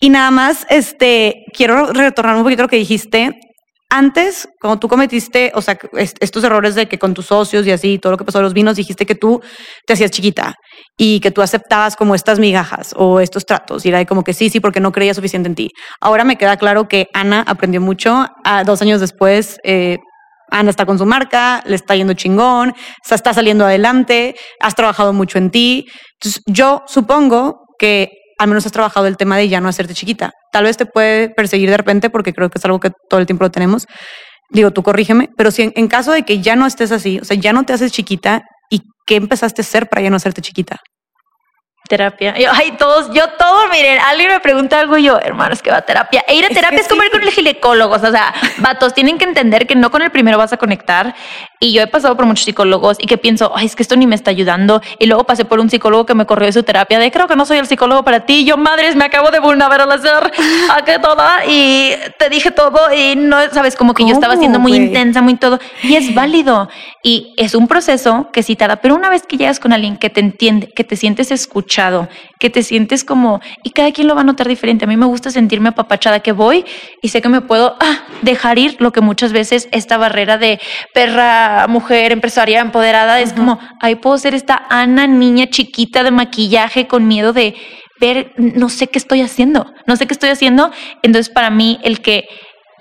Y nada más, este, quiero retornar un poquito a lo que dijiste. Antes, como tú cometiste, o sea, est- estos errores de que con tus socios y así, todo lo que pasó de los vinos, dijiste que tú te hacías chiquita y que tú aceptabas como estas migajas o estos tratos. Y era como que sí, sí, porque no creía suficiente en ti. Ahora me queda claro que Ana aprendió mucho. Ah, dos años después, eh, Ana está con su marca, le está yendo chingón, se está saliendo adelante, has trabajado mucho en ti. Entonces, yo supongo que al menos has trabajado el tema de ya no hacerte chiquita. Tal vez te puede perseguir de repente porque creo que es algo que todo el tiempo lo tenemos. Digo, tú corrígeme, pero si en, en caso de que ya no estés así, o sea, ya no te haces chiquita, ¿y qué empezaste a hacer para ya no hacerte chiquita? Terapia. Yo, ay, todos, yo todo, miren, alguien me pregunta algo y yo, hermanos, que va a terapia. E ir a Es terapia que es como sí. ir con el ginecólogo. O sea, vatos, tienen que entender que no con el primero vas a conectar. Y yo he pasado por muchos psicólogos y que pienso, ay, es que esto ni me está ayudando. Y luego pasé por un psicólogo que me corrió de su terapia de creo que no soy el psicólogo para ti. Y yo, madres, me acabo de vulnerabilizar a [LAUGHS] que toda y te dije todo y no, sabes, como que yo estaba ¿Cómo, siendo muy intensa, muy todo. Y es válido. Y es un proceso que sí tarda. Pero una vez que llegas con alguien que te entiende, que te sientes escuchado, que te sientes como, y cada quien lo va a notar diferente. A mí me gusta sentirme apapachada que voy y sé que me puedo ah, dejar ir lo que muchas veces esta barrera de perra, mujer, empresaria, empoderada, es como, ahí puedo ser esta Ana, niña chiquita de maquillaje con miedo de ver, no sé qué estoy haciendo, no sé qué estoy haciendo. Entonces, para mí, el que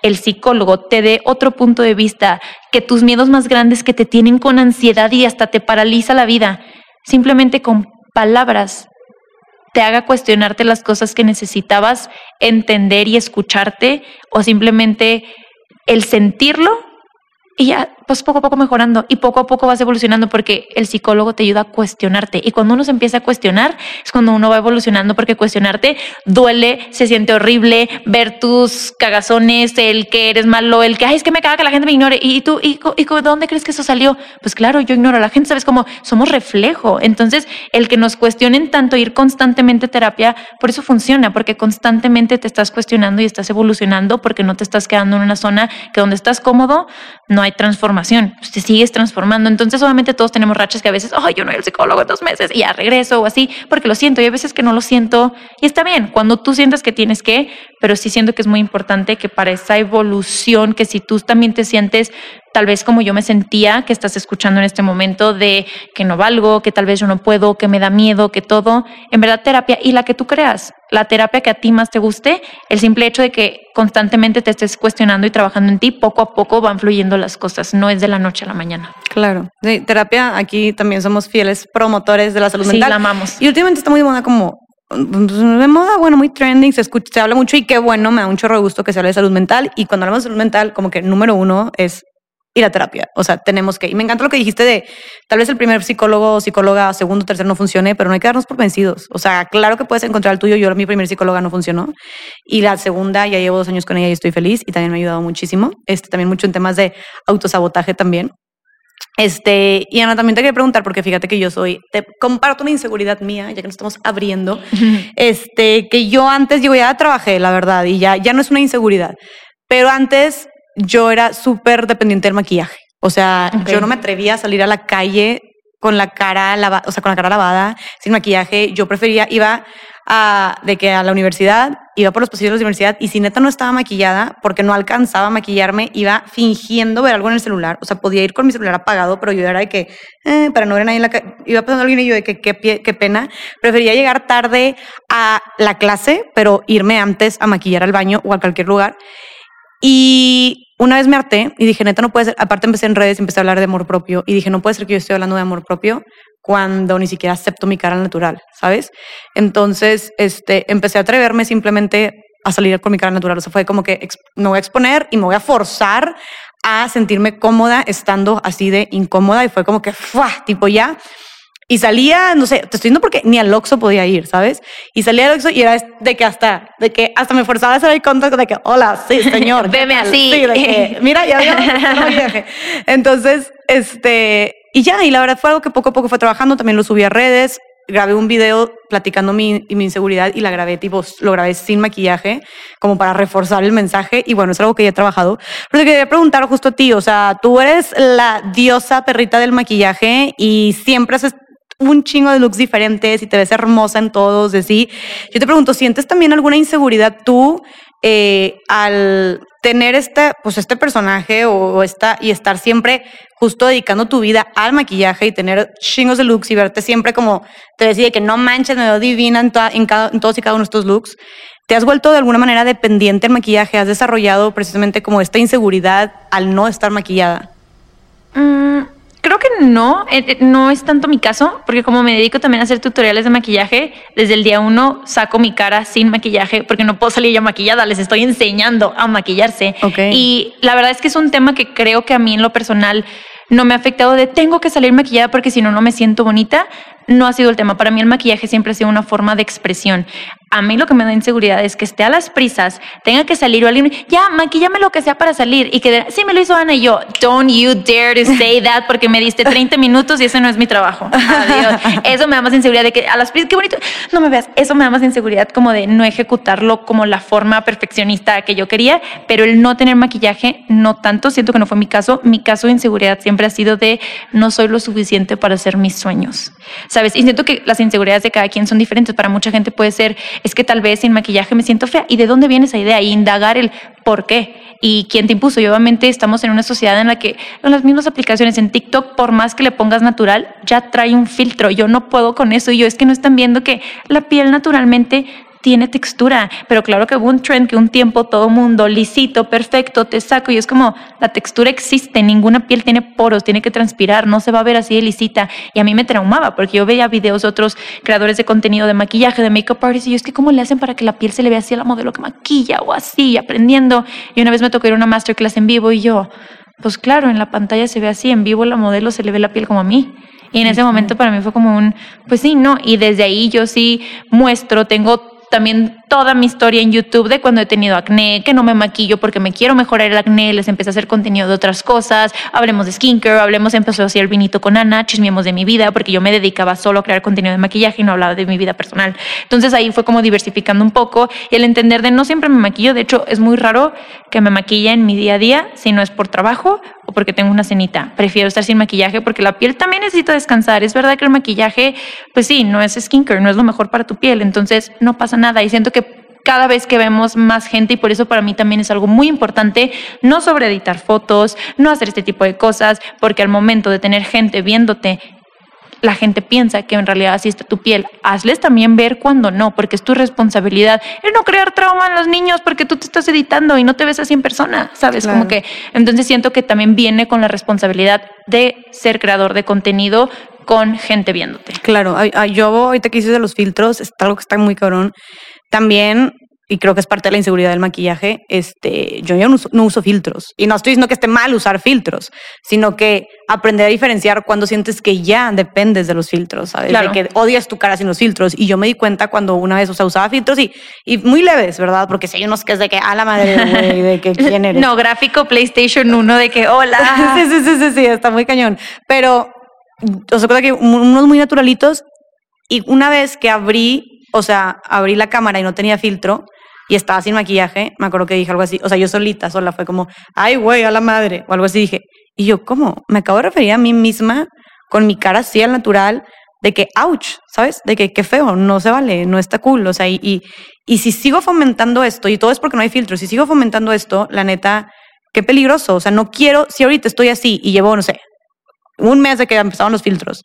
el psicólogo te dé otro punto de vista, que tus miedos más grandes que te tienen con ansiedad y hasta te paraliza la vida, simplemente con palabras te haga cuestionarte las cosas que necesitabas entender y escucharte o simplemente el sentirlo y ya pues poco a poco mejorando y poco a poco vas evolucionando porque el psicólogo te ayuda a cuestionarte. Y cuando uno se empieza a cuestionar es cuando uno va evolucionando porque cuestionarte duele, se siente horrible ver tus cagazones, el que eres malo, el que ay es que me caga que la gente me ignore y tú y, co- y co- ¿de dónde crees que eso salió? Pues claro, yo ignoro a la gente, sabes como somos reflejo, entonces el que nos cuestionen tanto ir constantemente a terapia, por eso funciona, porque constantemente te estás cuestionando y estás evolucionando porque no te estás quedando en una zona que donde estás cómodo no hay transformación, pues te sigues transformando. Entonces, obviamente, todos tenemos rachas que a veces, oh, yo no voy al psicólogo en dos meses y ya regreso o así, porque lo siento. Y hay veces que no lo siento y está bien cuando tú sientas que tienes que, pero sí siento que es muy importante que para esa evolución, que si tú también te sientes tal vez como yo me sentía que estás escuchando en este momento de que no valgo, que tal vez yo no puedo, que me da miedo, que todo, en verdad terapia y la que tú creas, la terapia que a ti más te guste, el simple hecho de que constantemente te estés cuestionando y trabajando en ti, poco a poco van fluyendo las cosas, no es de la noche a la mañana. Claro. Terapia, aquí también somos fieles promotores de la salud Sí, mental. la amamos. Y últimamente está muy moda como de moda, bueno, muy trending, se escucha, se habla mucho y qué bueno, me da un chorro de gusto que se hable de salud mental. Y cuando hablamos de salud mental, como que número uno es ir a terapia. O sea, tenemos que. Y me encanta lo que dijiste de tal vez el primer psicólogo psicóloga, segundo, tercero no funcione, pero no hay que darnos por vencidos. O sea, claro que puedes encontrar el tuyo. Yo, mi primer psicóloga no funcionó. Y la segunda, ya llevo dos años con ella y estoy feliz y también me ha ayudado muchísimo. Este, también mucho en temas de autosabotaje también. Este, y Ana, también te quería preguntar, porque fíjate que yo soy, te comparto una inseguridad mía, ya que nos estamos abriendo, este, que yo antes, digo, ya trabajé, la verdad, y ya, ya no es una inseguridad, pero antes yo era súper dependiente del maquillaje. O sea, yo no me atrevía a salir a la calle con la cara lavada, o sea, con la cara lavada, sin maquillaje. Yo prefería, iba a, de que a la universidad, iba por los pasillos de la universidad y si neta no estaba maquillada, porque no alcanzaba a maquillarme, iba fingiendo ver algo en el celular. O sea, podía ir con mi celular apagado, pero yo era de que, eh, para no ver a nadie en la iba pasando alguien y yo de que qué, qué pena. Prefería llegar tarde a la clase, pero irme antes a maquillar al baño o a cualquier lugar. Y una vez me harté y dije, neta, no puede ser. Aparte empecé en redes empecé a hablar de amor propio y dije, no puede ser que yo esté hablando de amor propio cuando ni siquiera acepto mi cara natural, ¿sabes? Entonces, este, empecé a atreverme simplemente a salir con mi cara natural. O sea, fue como que me voy a exponer y me voy a forzar a sentirme cómoda estando así de incómoda y fue como que, ¡fua! tipo ya. Y salía, no sé, te estoy diciendo porque ni al Oxxo podía ir, ¿sabes? Y salía al Oxxo y era de que hasta, de que hasta me forzaba a hacer el contacto de que, hola, sí, señor. [LAUGHS] Veme así. Sí, de que, mira, ya había viaje. [LAUGHS] Entonces, este, y ya, y la verdad fue algo que poco a poco fue trabajando, también lo subí a redes, grabé un video platicando mi, mi inseguridad y la grabé tipo, lo grabé sin maquillaje, como para reforzar el mensaje. Y bueno, es algo que ya he trabajado. Pero te quería preguntar justo a ti, o sea, tú eres la diosa perrita del maquillaje y siempre haces un chingo de looks diferentes y te ves hermosa en todos, de sí. Yo te pregunto, ¿sientes también alguna inseguridad tú eh, al tener este, pues este personaje o, esta, y estar siempre justo dedicando tu vida al maquillaje y tener chingos de looks y verte siempre como te decía que no manches, me veo divina en, en todos y cada uno de estos looks. ¿Te has vuelto de alguna manera dependiente del maquillaje? ¿Has desarrollado precisamente como esta inseguridad al no estar maquillada? Mm, Creo que no, eh, eh, no es tanto mi caso, porque como me dedico también a hacer tutoriales de maquillaje, desde el día uno saco mi cara sin maquillaje, porque no puedo salir ya maquillada, les estoy enseñando a maquillarse. Y la verdad es que es un tema que creo que a mí en lo personal no me ha afectado de tengo que salir maquillada porque si no, no me siento bonita. No ha sido el tema. Para mí el maquillaje siempre ha sido una forma de expresión a mí lo que me da inseguridad es que esté a las prisas, tenga que salir o alguien, ya, maquillame lo que sea para salir y que, sí, me lo hizo Ana y yo, don't you dare to say that porque me diste 30 minutos y ese no es mi trabajo. Adiós. Eso me da más inseguridad de que a las prisas, qué bonito, no me veas, eso me da más inseguridad como de no ejecutarlo como la forma perfeccionista que yo quería, pero el no tener maquillaje, no tanto, siento que no fue mi caso. Mi caso de inseguridad siempre ha sido de no soy lo suficiente para hacer mis sueños, ¿sabes? Y siento que las inseguridades de cada quien son diferentes. Para mucha gente puede ser es que tal vez sin maquillaje me siento fea. ¿Y de dónde viene esa idea? Y indagar el por qué y quién te impuso. Y obviamente estamos en una sociedad en la que en las mismas aplicaciones en TikTok, por más que le pongas natural, ya trae un filtro. Yo no puedo con eso. Y yo es que no están viendo que la piel naturalmente tiene textura, pero claro que hubo un trend que un tiempo todo mundo lisito, perfecto, te saco y es como la textura existe, ninguna piel tiene poros, tiene que transpirar, no se va a ver así de lisita y a mí me traumaba porque yo veía videos de otros creadores de contenido de maquillaje, de makeup artists y yo es que cómo le hacen para que la piel se le vea así a la modelo que maquilla o así, aprendiendo y una vez me tocó ir a una masterclass en vivo y yo, pues claro, en la pantalla se ve así, en vivo la modelo se le ve la piel como a mí. Y en ese momento para mí fue como un, pues sí, no. Y desde ahí yo sí muestro, tengo también toda mi historia en YouTube de cuando he tenido acné, que no me maquillo porque me quiero mejorar el acné, les empecé a hacer contenido de otras cosas, hablemos de skincare, hablemos, empezó a hacer vinito con Ana, chismeemos de mi vida, porque yo me dedicaba solo a crear contenido de maquillaje y no hablaba de mi vida personal. Entonces ahí fue como diversificando un poco y el entender de no siempre me maquillo, de hecho es muy raro que me maquille en mi día a día si no es por trabajo o porque tengo una cenita. Prefiero estar sin maquillaje porque la piel también necesita descansar. Es verdad que el maquillaje, pues sí, no es skincare, no es lo mejor para tu piel, entonces no pasa nada. Y siento que cada vez que vemos más gente y por eso para mí también es algo muy importante no sobre editar fotos, no hacer este tipo de cosas, porque al momento de tener gente viéndote la gente piensa que en realidad así está tu piel. Hazles también ver cuando no, porque es tu responsabilidad. El no crear trauma en los niños porque tú te estás editando y no te ves así en persona, ¿sabes? Como que entonces siento que también viene con la responsabilidad de ser creador de contenido con gente viéndote. Claro, yo ahorita que hice de los filtros, es algo que está muy cabrón. También y creo que es parte de la inseguridad del maquillaje, este, yo ya no uso, filtros. Y no estoy diciendo que esté mal usar filtros, sino que aprender a diferenciar cuando sientes que ya dependes de los filtros, ¿sabes? De que odias tu cara sin los filtros. Y yo me di cuenta cuando una vez, o sea, usaba filtros y, y muy leves, ¿verdad? Porque si hay unos que es de que, a la madre, güey, de que [LAUGHS] quién eres. No, gráfico PlayStation 1 de que, hola. [LAUGHS] sí, sí, sí, sí, sí, está muy cañón. Pero, o sea, que unos muy naturalitos y una vez que abrí o sea, abrí la cámara y no tenía filtro y estaba sin maquillaje, me acuerdo que dije algo así, o sea, yo solita, sola, fue como, ay, güey, a la madre, o algo así dije. Y yo, ¿cómo? Me acabo de referir a mí misma con mi cara así al natural, de que, ouch, ¿sabes? De que qué feo, no se vale, no está cool. O sea, y, y, y si sigo fomentando esto, y todo es porque no hay filtros, si sigo fomentando esto, la neta, qué peligroso. O sea, no quiero, si ahorita estoy así y llevo, no sé, un mes de que empezaron los filtros,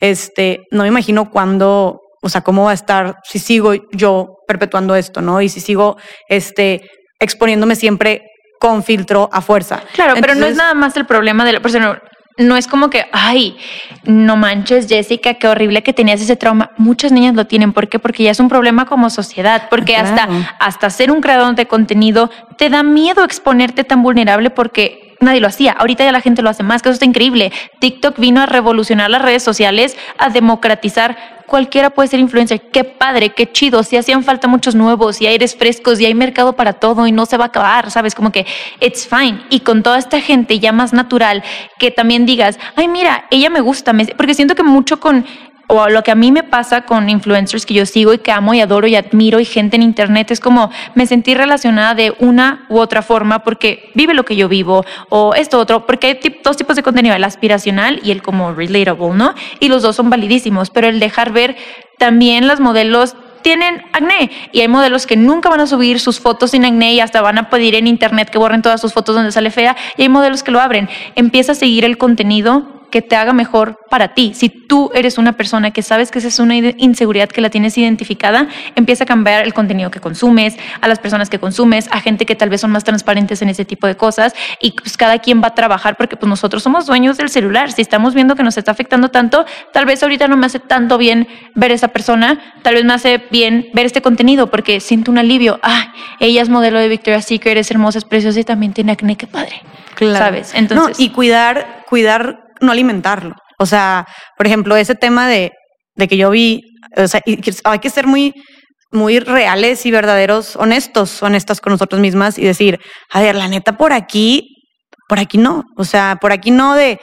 este, no me imagino cuándo, o sea, cómo va a estar si sigo yo perpetuando esto, ¿no? Y si sigo, este, exponiéndome siempre con filtro a fuerza. Claro, pero no es nada más el problema de la persona no es como que, ay, no manches, Jessica, qué horrible que tenías ese trauma. Muchas niñas lo tienen. ¿Por qué? Porque ya es un problema como sociedad. Porque hasta, hasta ser un creador de contenido te da miedo exponerte tan vulnerable porque nadie lo hacía. Ahorita ya la gente lo hace más, que eso está increíble. TikTok vino a revolucionar las redes sociales, a democratizar cualquiera puede ser influencer. Qué padre, qué chido. Si hacían falta muchos nuevos y aires frescos y hay mercado para todo y no se va a acabar, ¿sabes? Como que it's fine. Y con toda esta gente ya más natural, que también digas, ay, mira, ella me gusta. Porque siento que mucho con o lo que a mí me pasa con influencers que yo sigo y que amo y adoro y admiro y gente en internet es como me sentí relacionada de una u otra forma porque vive lo que yo vivo o esto otro, porque hay dos tipos de contenido, el aspiracional y el como relatable, ¿no? Y los dos son validísimos, pero el dejar ver también los modelos tienen acné y hay modelos que nunca van a subir sus fotos sin acné y hasta van a pedir en internet que borren todas sus fotos donde sale fea y hay modelos que lo abren. Empieza a seguir el contenido que te haga mejor para ti. Si tú eres una persona que sabes que esa es una inseguridad que la tienes identificada, empieza a cambiar el contenido que consumes, a las personas que consumes, a gente que tal vez son más transparentes en ese tipo de cosas y pues cada quien va a trabajar porque pues nosotros somos dueños del celular. Si estamos viendo que nos está afectando tanto, tal vez ahorita no me hace tanto bien ver esa persona, tal vez me hace bien ver este contenido porque siento un alivio. Ah, ella es modelo de Victoria's Secret, es hermosa, es preciosa y también tiene acné, qué padre. Claro. ¿Sabes? Entonces, y cuidar, cuidar no alimentarlo. O sea, por ejemplo, ese tema de, de que yo vi, o sea, hay que ser muy, muy reales y verdaderos, honestos, honestas con nosotros mismas y decir, a ver, la neta, por aquí, por aquí no. O sea, por aquí no de,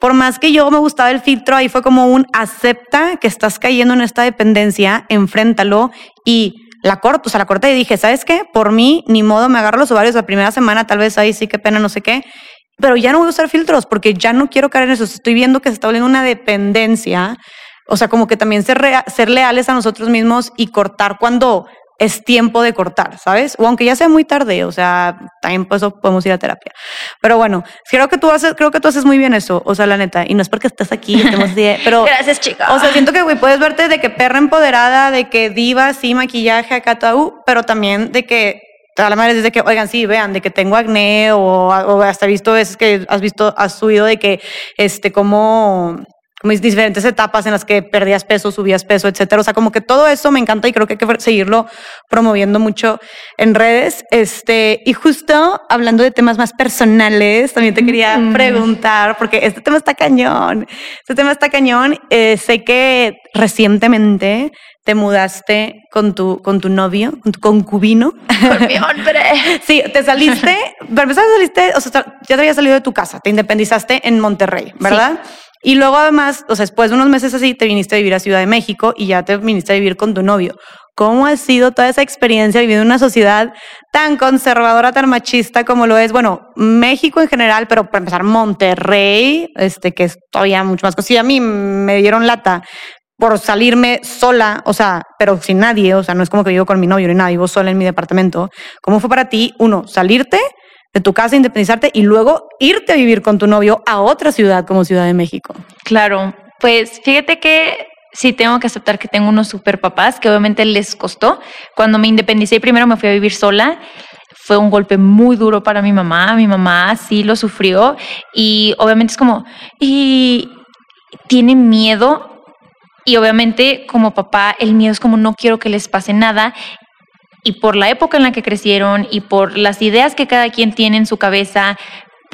por más que yo me gustaba el filtro, ahí fue como un acepta que estás cayendo en esta dependencia, enfréntalo y la corto, o sea, la corté y dije, ¿sabes qué? Por mí, ni modo, me agarro los ovarios la primera semana, tal vez ahí sí, qué pena, no sé qué pero ya no voy a usar filtros porque ya no quiero caer en eso. Estoy viendo que se está volviendo una dependencia. O sea, como que también ser, ser leales a nosotros mismos y cortar cuando es tiempo de cortar, ¿sabes? O aunque ya sea muy tarde, o sea, también por eso podemos ir a terapia. Pero bueno, creo que tú haces, creo que tú haces muy bien eso, o sea, la neta, y no es porque estés aquí, [LAUGHS] pero gracias, chica. O sea, siento que güey, puedes verte de que perra empoderada, de que diva, sí, maquillaje, acá, pero también de que a la madre desde que, oigan, sí, vean, de que tengo acné o, o hasta visto veces que has visto, has subido de que, este, como, como diferentes etapas en las que perdías peso, subías peso, etcétera. O sea, como que todo eso me encanta y creo que hay que seguirlo promoviendo mucho en redes. Este, y justo hablando de temas más personales, también te quería preguntar, porque este tema está cañón. Este tema está cañón. Eh, sé que recientemente te mudaste con tu, con tu novio, con tu concubino. Con mi hombre. [LAUGHS] sí, te saliste, pero empezar saliste, o sea, ya te había salido de tu casa, te independizaste en Monterrey, ¿verdad? Y luego además, o sea, después de unos meses así, te viniste a vivir a Ciudad de México y ya te viniste a vivir con tu novio. ¿Cómo ha sido toda esa experiencia viviendo en una sociedad tan conservadora, tan machista como lo es, bueno, México en general, pero para empezar Monterrey, este, que es todavía mucho más Sí, a mí me dieron lata por salirme sola, o sea, pero sin nadie, o sea, no es como que vivo con mi novio ni nada, vivo sola en mi departamento. ¿Cómo fue para ti, uno, salirte de tu casa, independizarte y luego irte a vivir con tu novio a otra ciudad como Ciudad de México? Claro, pues fíjate que sí tengo que aceptar que tengo unos super papás que obviamente les costó. Cuando me independicé primero me fui a vivir sola. Fue un golpe muy duro para mi mamá. Mi mamá sí lo sufrió y obviamente es como, y tiene miedo y obviamente como papá el miedo es como no quiero que les pase nada. Y por la época en la que crecieron y por las ideas que cada quien tiene en su cabeza,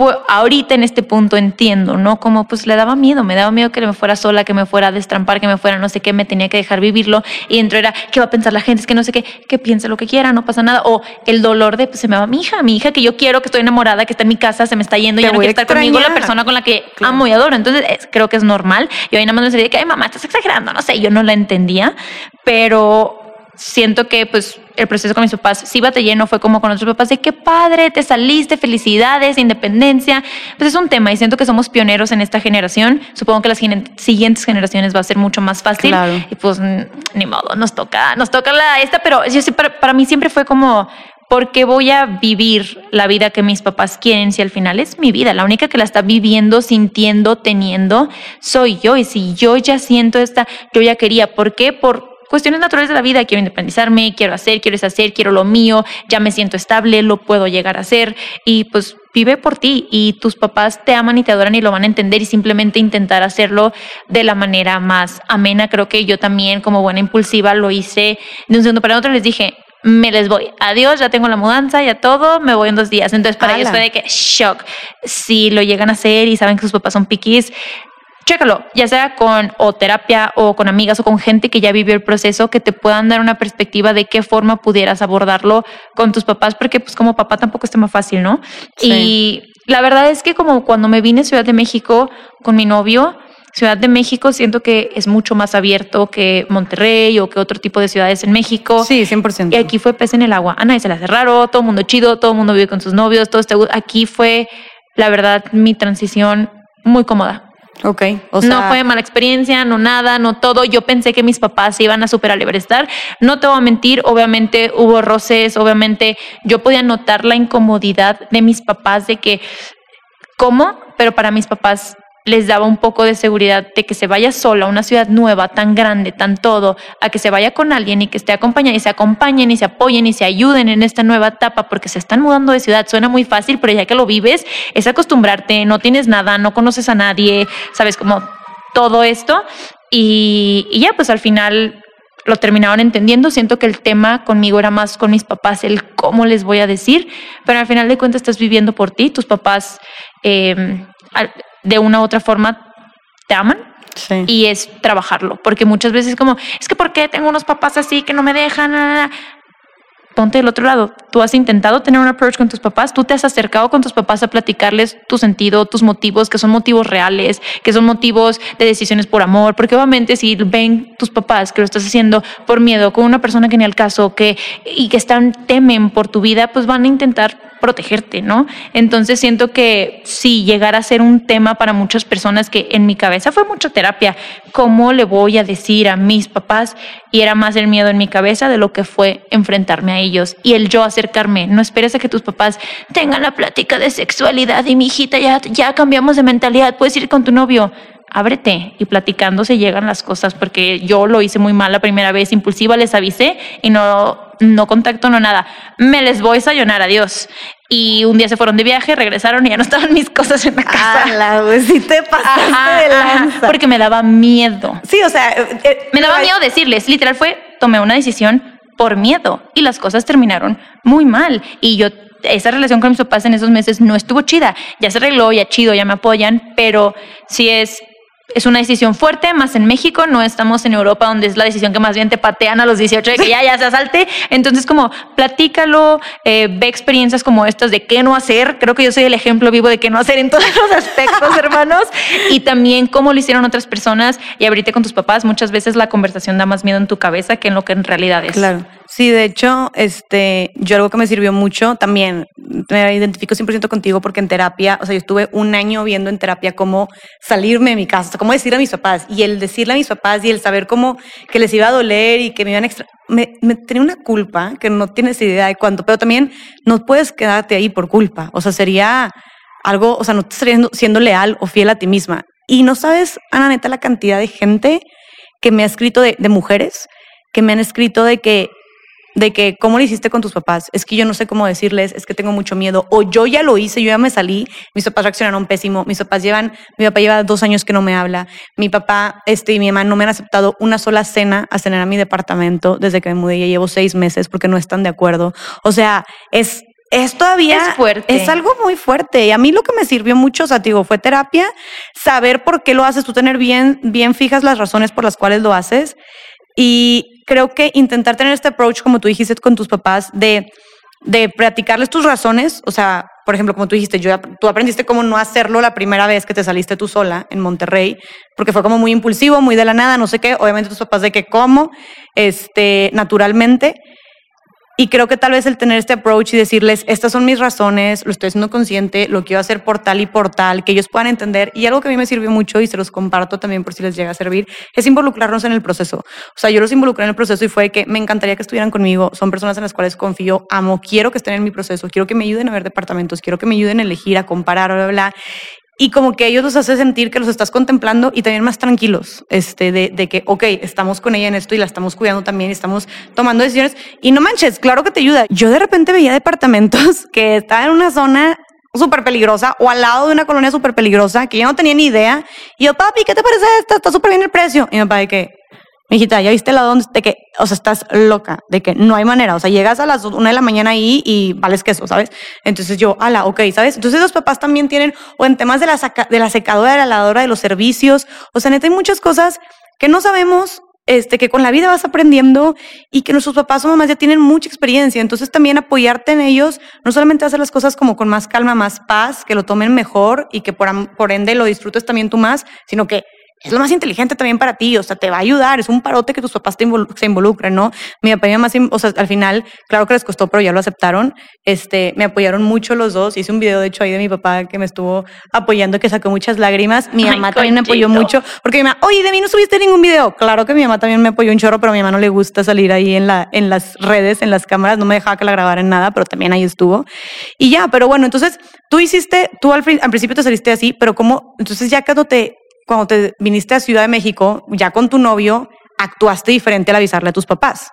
pues ahorita en este punto entiendo, ¿no? Como pues le daba miedo, me daba miedo que me fuera sola, que me fuera a destrampar, que me fuera no sé qué, me tenía que dejar vivirlo. Y dentro era, ¿qué va a pensar la gente? Es que no sé qué, que piense lo que quiera, no pasa nada. O el dolor de, pues se me va mi hija, mi hija que yo quiero, que estoy enamorada, que está en mi casa, se me está yendo, y ya no quiere estar conmigo la persona con la que amo y adoro. Entonces creo que es normal. Y ahí nada más me decía que, ay mamá, estás exagerando, no sé, yo no la entendía, pero siento que pues el proceso con mis papás sí batallé, no fue como con otros papás de qué padre, te saliste, felicidades, independencia. Pues es un tema y siento que somos pioneros en esta generación. Supongo que las siguientes generaciones va a ser mucho más fácil. Y pues ni modo, nos toca, nos toca la esta, pero yo sí, para, para mí siempre fue como ¿por qué voy a vivir la vida que mis papás quieren si al final es mi vida? La única que la está viviendo, sintiendo, teniendo, soy yo. Y si yo ya siento esta, yo ya quería. ¿Por qué? Por cuestiones naturales de la vida. Quiero independizarme, quiero hacer, quiero deshacer, quiero lo mío, ya me siento estable, lo puedo llegar a hacer. Y pues vive por ti y tus papás te aman y te adoran y lo van a entender y simplemente intentar hacerlo de la manera más amena. Creo que yo también como buena impulsiva lo hice de un segundo para otro. Les dije, me les voy. Adiós, ya tengo la mudanza, ya todo, me voy en dos días. Entonces, para ellos fue de que shock. Si lo llegan a hacer y saben que sus papás son piquis, chécalo, ya sea con o terapia o con amigas o con gente que ya vivió el proceso, que te puedan dar una perspectiva de qué forma pudieras abordarlo con tus papás, porque pues como papá tampoco es más fácil, ¿no? Y la verdad es que como cuando me vine a Ciudad de México con mi novio, Ciudad de México siento que es mucho más abierto que Monterrey o que otro tipo de ciudades en México. Sí, 100%. Y aquí fue pez en el agua. A nadie se le hace raro, todo el mundo chido, todo el mundo vive con sus novios, todo este... Aquí fue, la verdad, mi transición muy cómoda. Ok. O sea, no fue mala experiencia, no nada, no todo. Yo pensé que mis papás se iban a super estar. No te voy a mentir, obviamente hubo roces, obviamente yo podía notar la incomodidad de mis papás de que, ¿cómo? Pero para mis papás les daba un poco de seguridad de que se vaya sola a una ciudad nueva, tan grande, tan todo, a que se vaya con alguien y que esté acompañada y se acompañen y se apoyen y se ayuden en esta nueva etapa porque se están mudando de ciudad. Suena muy fácil, pero ya que lo vives, es acostumbrarte, no tienes nada, no conoces a nadie, sabes como todo esto. Y, ya, pues al final lo terminaron entendiendo. Siento que el tema conmigo era más con mis papás, el cómo les voy a decir, pero al final de cuentas estás viviendo por ti, tus papás eh, de una u otra forma te aman. Y es trabajarlo, porque muchas veces como, es que ¿por qué tengo unos papás así que no me dejan? ponte del otro lado. Tú has intentado tener un approach con tus papás, tú te has acercado con tus papás a platicarles tu sentido, tus motivos, que son motivos reales, que son motivos de decisiones por amor, porque obviamente si ven tus papás que lo estás haciendo por miedo con una persona que ni al caso, que y que están temen por tu vida, pues van a intentar protegerte, ¿no? Entonces siento que si llegara a ser un tema para muchas personas que en mi cabeza fue mucha terapia, ¿cómo le voy a decir a mis papás? Y era más el miedo en mi cabeza de lo que fue enfrentarme a ellos y el yo acercarme. No esperes a que tus papás tengan la plática de sexualidad y mi hijita ya, ya cambiamos de mentalidad, puedes ir con tu novio ábrete y platicando se llegan las cosas porque yo lo hice muy mal la primera vez, impulsiva, les avisé y no, no contacto, no nada. Me les voy a sayunar, adiós. Y un día se fueron de viaje, regresaron y ya no [LAUGHS] estaban mis cosas en la casa. la sí te pasaste de lanza. porque me daba miedo. Sí, o sea... Eh, eh, me daba miedo decirles, literal fue, tomé una decisión por miedo y las cosas terminaron muy mal. Y yo esa relación con mis papás en esos meses no estuvo chida. Ya se arregló, ya chido, ya me apoyan, pero sí es es una decisión fuerte, más en México, no estamos en Europa donde es la decisión que más bien te patean a los 18 de que ya, ya se asalte. Entonces, como platícalo, eh, ve experiencias como estas de qué no hacer. Creo que yo soy el ejemplo vivo de qué no hacer en todos [LAUGHS] los aspectos, hermanos. Y también cómo lo hicieron otras personas y abrirte con tus papás. Muchas veces la conversación da más miedo en tu cabeza que en lo que en realidad es. Claro. Sí, de hecho, este, yo algo que me sirvió mucho también, me identifico 100% contigo porque en terapia, o sea, yo estuve un año viendo en terapia cómo salirme de mi casa, cómo decirle a mis papás y el decirle a mis papás y el saber cómo que les iba a doler y que me iban extra... Me, tenía una culpa que no tienes idea de cuánto, pero también no puedes quedarte ahí por culpa, o sea, sería algo, o sea, no estarías siendo leal o fiel a ti misma. Y no sabes, Ana, neta, la cantidad de gente que me ha escrito de mujeres que me han escrito de que de que cómo lo hiciste con tus papás, es que yo no sé cómo decirles, es que tengo mucho miedo, o yo ya lo hice, yo ya me salí, mis papás reaccionaron pésimo, mis papás llevan, mi papá lleva dos años que no me habla, mi papá este, y mi mamá no me han aceptado una sola cena a cenar a mi departamento desde que me mudé, ya llevo seis meses porque no están de acuerdo, o sea, es... Es todavía es fuerte. Es algo muy fuerte. Y a mí lo que me sirvió mucho, o sea, digo, fue terapia, saber por qué lo haces, tú tener bien, bien fijas las razones por las cuales lo haces y creo que intentar tener este approach, como tú dijiste con tus papás, de de practicarles tus razones, o sea, por ejemplo, como tú dijiste, tú aprendiste cómo no hacerlo la primera vez que te saliste tú sola en Monterrey, porque fue como muy impulsivo, muy de la nada, no sé qué, obviamente tus papás de que cómo, este, naturalmente, y creo que tal vez el tener este approach y decirles, estas son mis razones, lo estoy haciendo consciente, lo quiero hacer por tal y por tal, que ellos puedan entender. Y algo que a mí me sirvió mucho y se los comparto también por si les llega a servir, es involucrarnos en el proceso. O sea, yo los involucré en el proceso y fue que me encantaría que estuvieran conmigo. Son personas en las cuales confío, amo, quiero que estén en mi proceso, quiero que me ayuden a ver departamentos, quiero que me ayuden a elegir, a comparar, bla, bla, bla y como que ellos los hace sentir que los estás contemplando y también más tranquilos, este, de, de, que, ok, estamos con ella en esto y la estamos cuidando también y estamos tomando decisiones. Y no manches, claro que te ayuda. Yo de repente veía departamentos [LAUGHS] que estaban en una zona súper peligrosa o al lado de una colonia súper peligrosa que yo no tenía ni idea. Y yo, papi, ¿qué te parece esto? Está súper bien el precio. Y mi papá que, Mijita, ya viste lado donde de que, o sea, estás loca, de que no hay manera. O sea, llegas a las una de la mañana ahí y vales queso, ¿sabes? Entonces yo, ala, ok, ¿sabes? Entonces los papás también tienen, o en temas de la, de la secadora, de la lavadora, de los servicios. O sea, neta, hay muchas cosas que no sabemos, este, que con la vida vas aprendiendo y que nuestros papás o mamás ya tienen mucha experiencia. Entonces también apoyarte en ellos, no solamente hacer las cosas como con más calma, más paz, que lo tomen mejor y que por, por ende lo disfrutes también tú más, sino que es lo más inteligente también para ti, o sea, te va a ayudar, es un parote que tus papás te se involucren, ¿no? Mi papá y mi mamá, o sea, al final, claro que les costó, pero ya lo aceptaron, este, me apoyaron mucho los dos, hice un video, de hecho, ahí de mi papá que me estuvo apoyando, que sacó muchas lágrimas, mi mamá también me apoyó mucho, porque mi mamá, oye, de mí no subiste ningún video, claro que mi mamá también me apoyó un chorro, pero a mi mamá no le gusta salir ahí en, la, en las redes, en las cámaras, no me dejaba que la grabara en nada, pero también ahí estuvo, y ya, pero bueno, entonces, tú hiciste, tú al, al principio te saliste así, pero como, entonces ya cuando te cuando te viniste a Ciudad de México, ya con tu novio, actuaste diferente al avisarle a tus papás?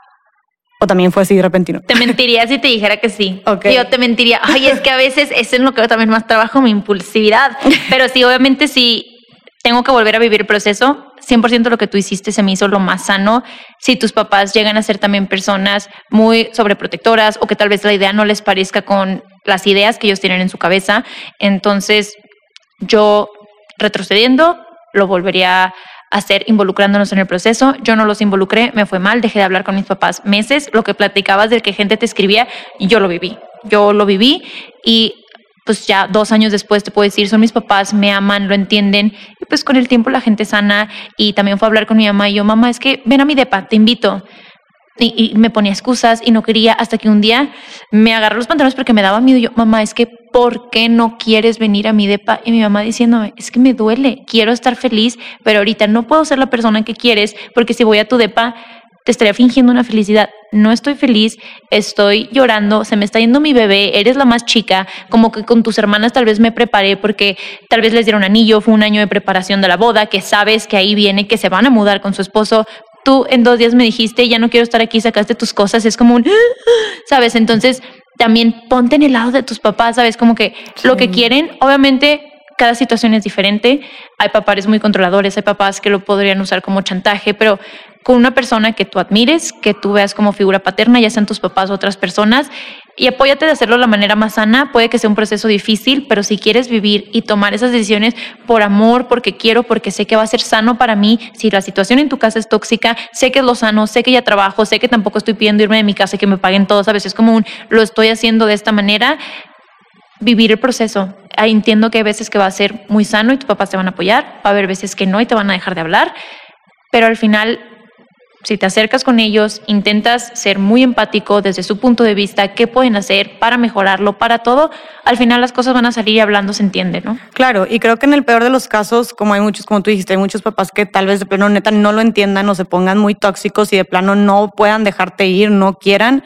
¿O también fue así de repentino? Te mentiría si te dijera que sí. Yo te mentiría. Ay, es que a veces eso es lo que yo también más trabajo, mi impulsividad. Pero sí, obviamente sí, tengo que volver a vivir el proceso. 100% lo que tú hiciste se me hizo lo más sano. Si tus papás llegan a ser también personas muy sobreprotectoras o que tal vez la idea no les parezca con las ideas que ellos tienen en su cabeza, entonces yo retrocediendo, lo volvería a hacer involucrándonos en el proceso. Yo no los involucré, me fue mal, dejé de hablar con mis papás meses. Lo que platicabas de que gente te escribía, yo lo viví. Yo lo viví y pues ya dos años después te puedo decir, son mis papás, me aman, lo entienden. Y pues con el tiempo la gente sana y también fue a hablar con mi mamá y yo, mamá, es que ven a mi depa, te invito. Y, me ponía excusas y no quería hasta que un día me agarró los pantalones porque me daba miedo. Yo, mamá, es que ¿por qué no quieres venir a mi depa? Y mi mamá diciéndome, es que me duele, quiero estar feliz, pero ahorita no puedo ser la persona que quieres porque si voy a tu depa te estaría fingiendo una felicidad. No estoy feliz, estoy llorando, se me está yendo mi bebé, eres la más chica, como que con tus hermanas tal vez me preparé porque tal vez les dieron anillo, fue un año de preparación de la boda, que sabes que ahí viene, que se van a mudar con su esposo, tú en dos días me dijiste, ya no quiero estar aquí, sacaste tus cosas, es como un, [GASPS] ¿sabes? Entonces, también ponte en el lado de tus papás, ¿sabes? Como que lo que quieren, obviamente cada situación es diferente. Hay papás muy controladores, hay papás que lo podrían usar como chantaje, pero con una persona que tú admires, que tú veas como figura paterna, ya sean tus papás o otras personas, y apóyate de hacerlo de la manera más sana. Puede que sea un proceso difícil, pero si quieres vivir y tomar esas decisiones por amor, porque quiero, porque sé que va a ser sano para mí, si la situación en tu casa es tóxica, sé que es lo sano, sé que ya trabajo, sé que tampoco estoy pidiendo irme de mi casa y que me paguen todos, a veces como un lo estoy haciendo de esta manera, vivir el proceso. entiendo que hay veces que va a ser muy sano y tus papás te van a apoyar, va a haber veces que no y te van a dejar de hablar, pero al final si te acercas con ellos, intentas ser muy empático desde su punto de vista, qué pueden hacer para mejorarlo, para todo, al final las cosas van a salir y hablando se entiende, ¿no? Claro, y creo que en el peor de los casos, como hay muchos, como tú dijiste, hay muchos papás que tal vez de plano neta no lo entiendan o se pongan muy tóxicos y de plano no puedan dejarte ir, no quieran.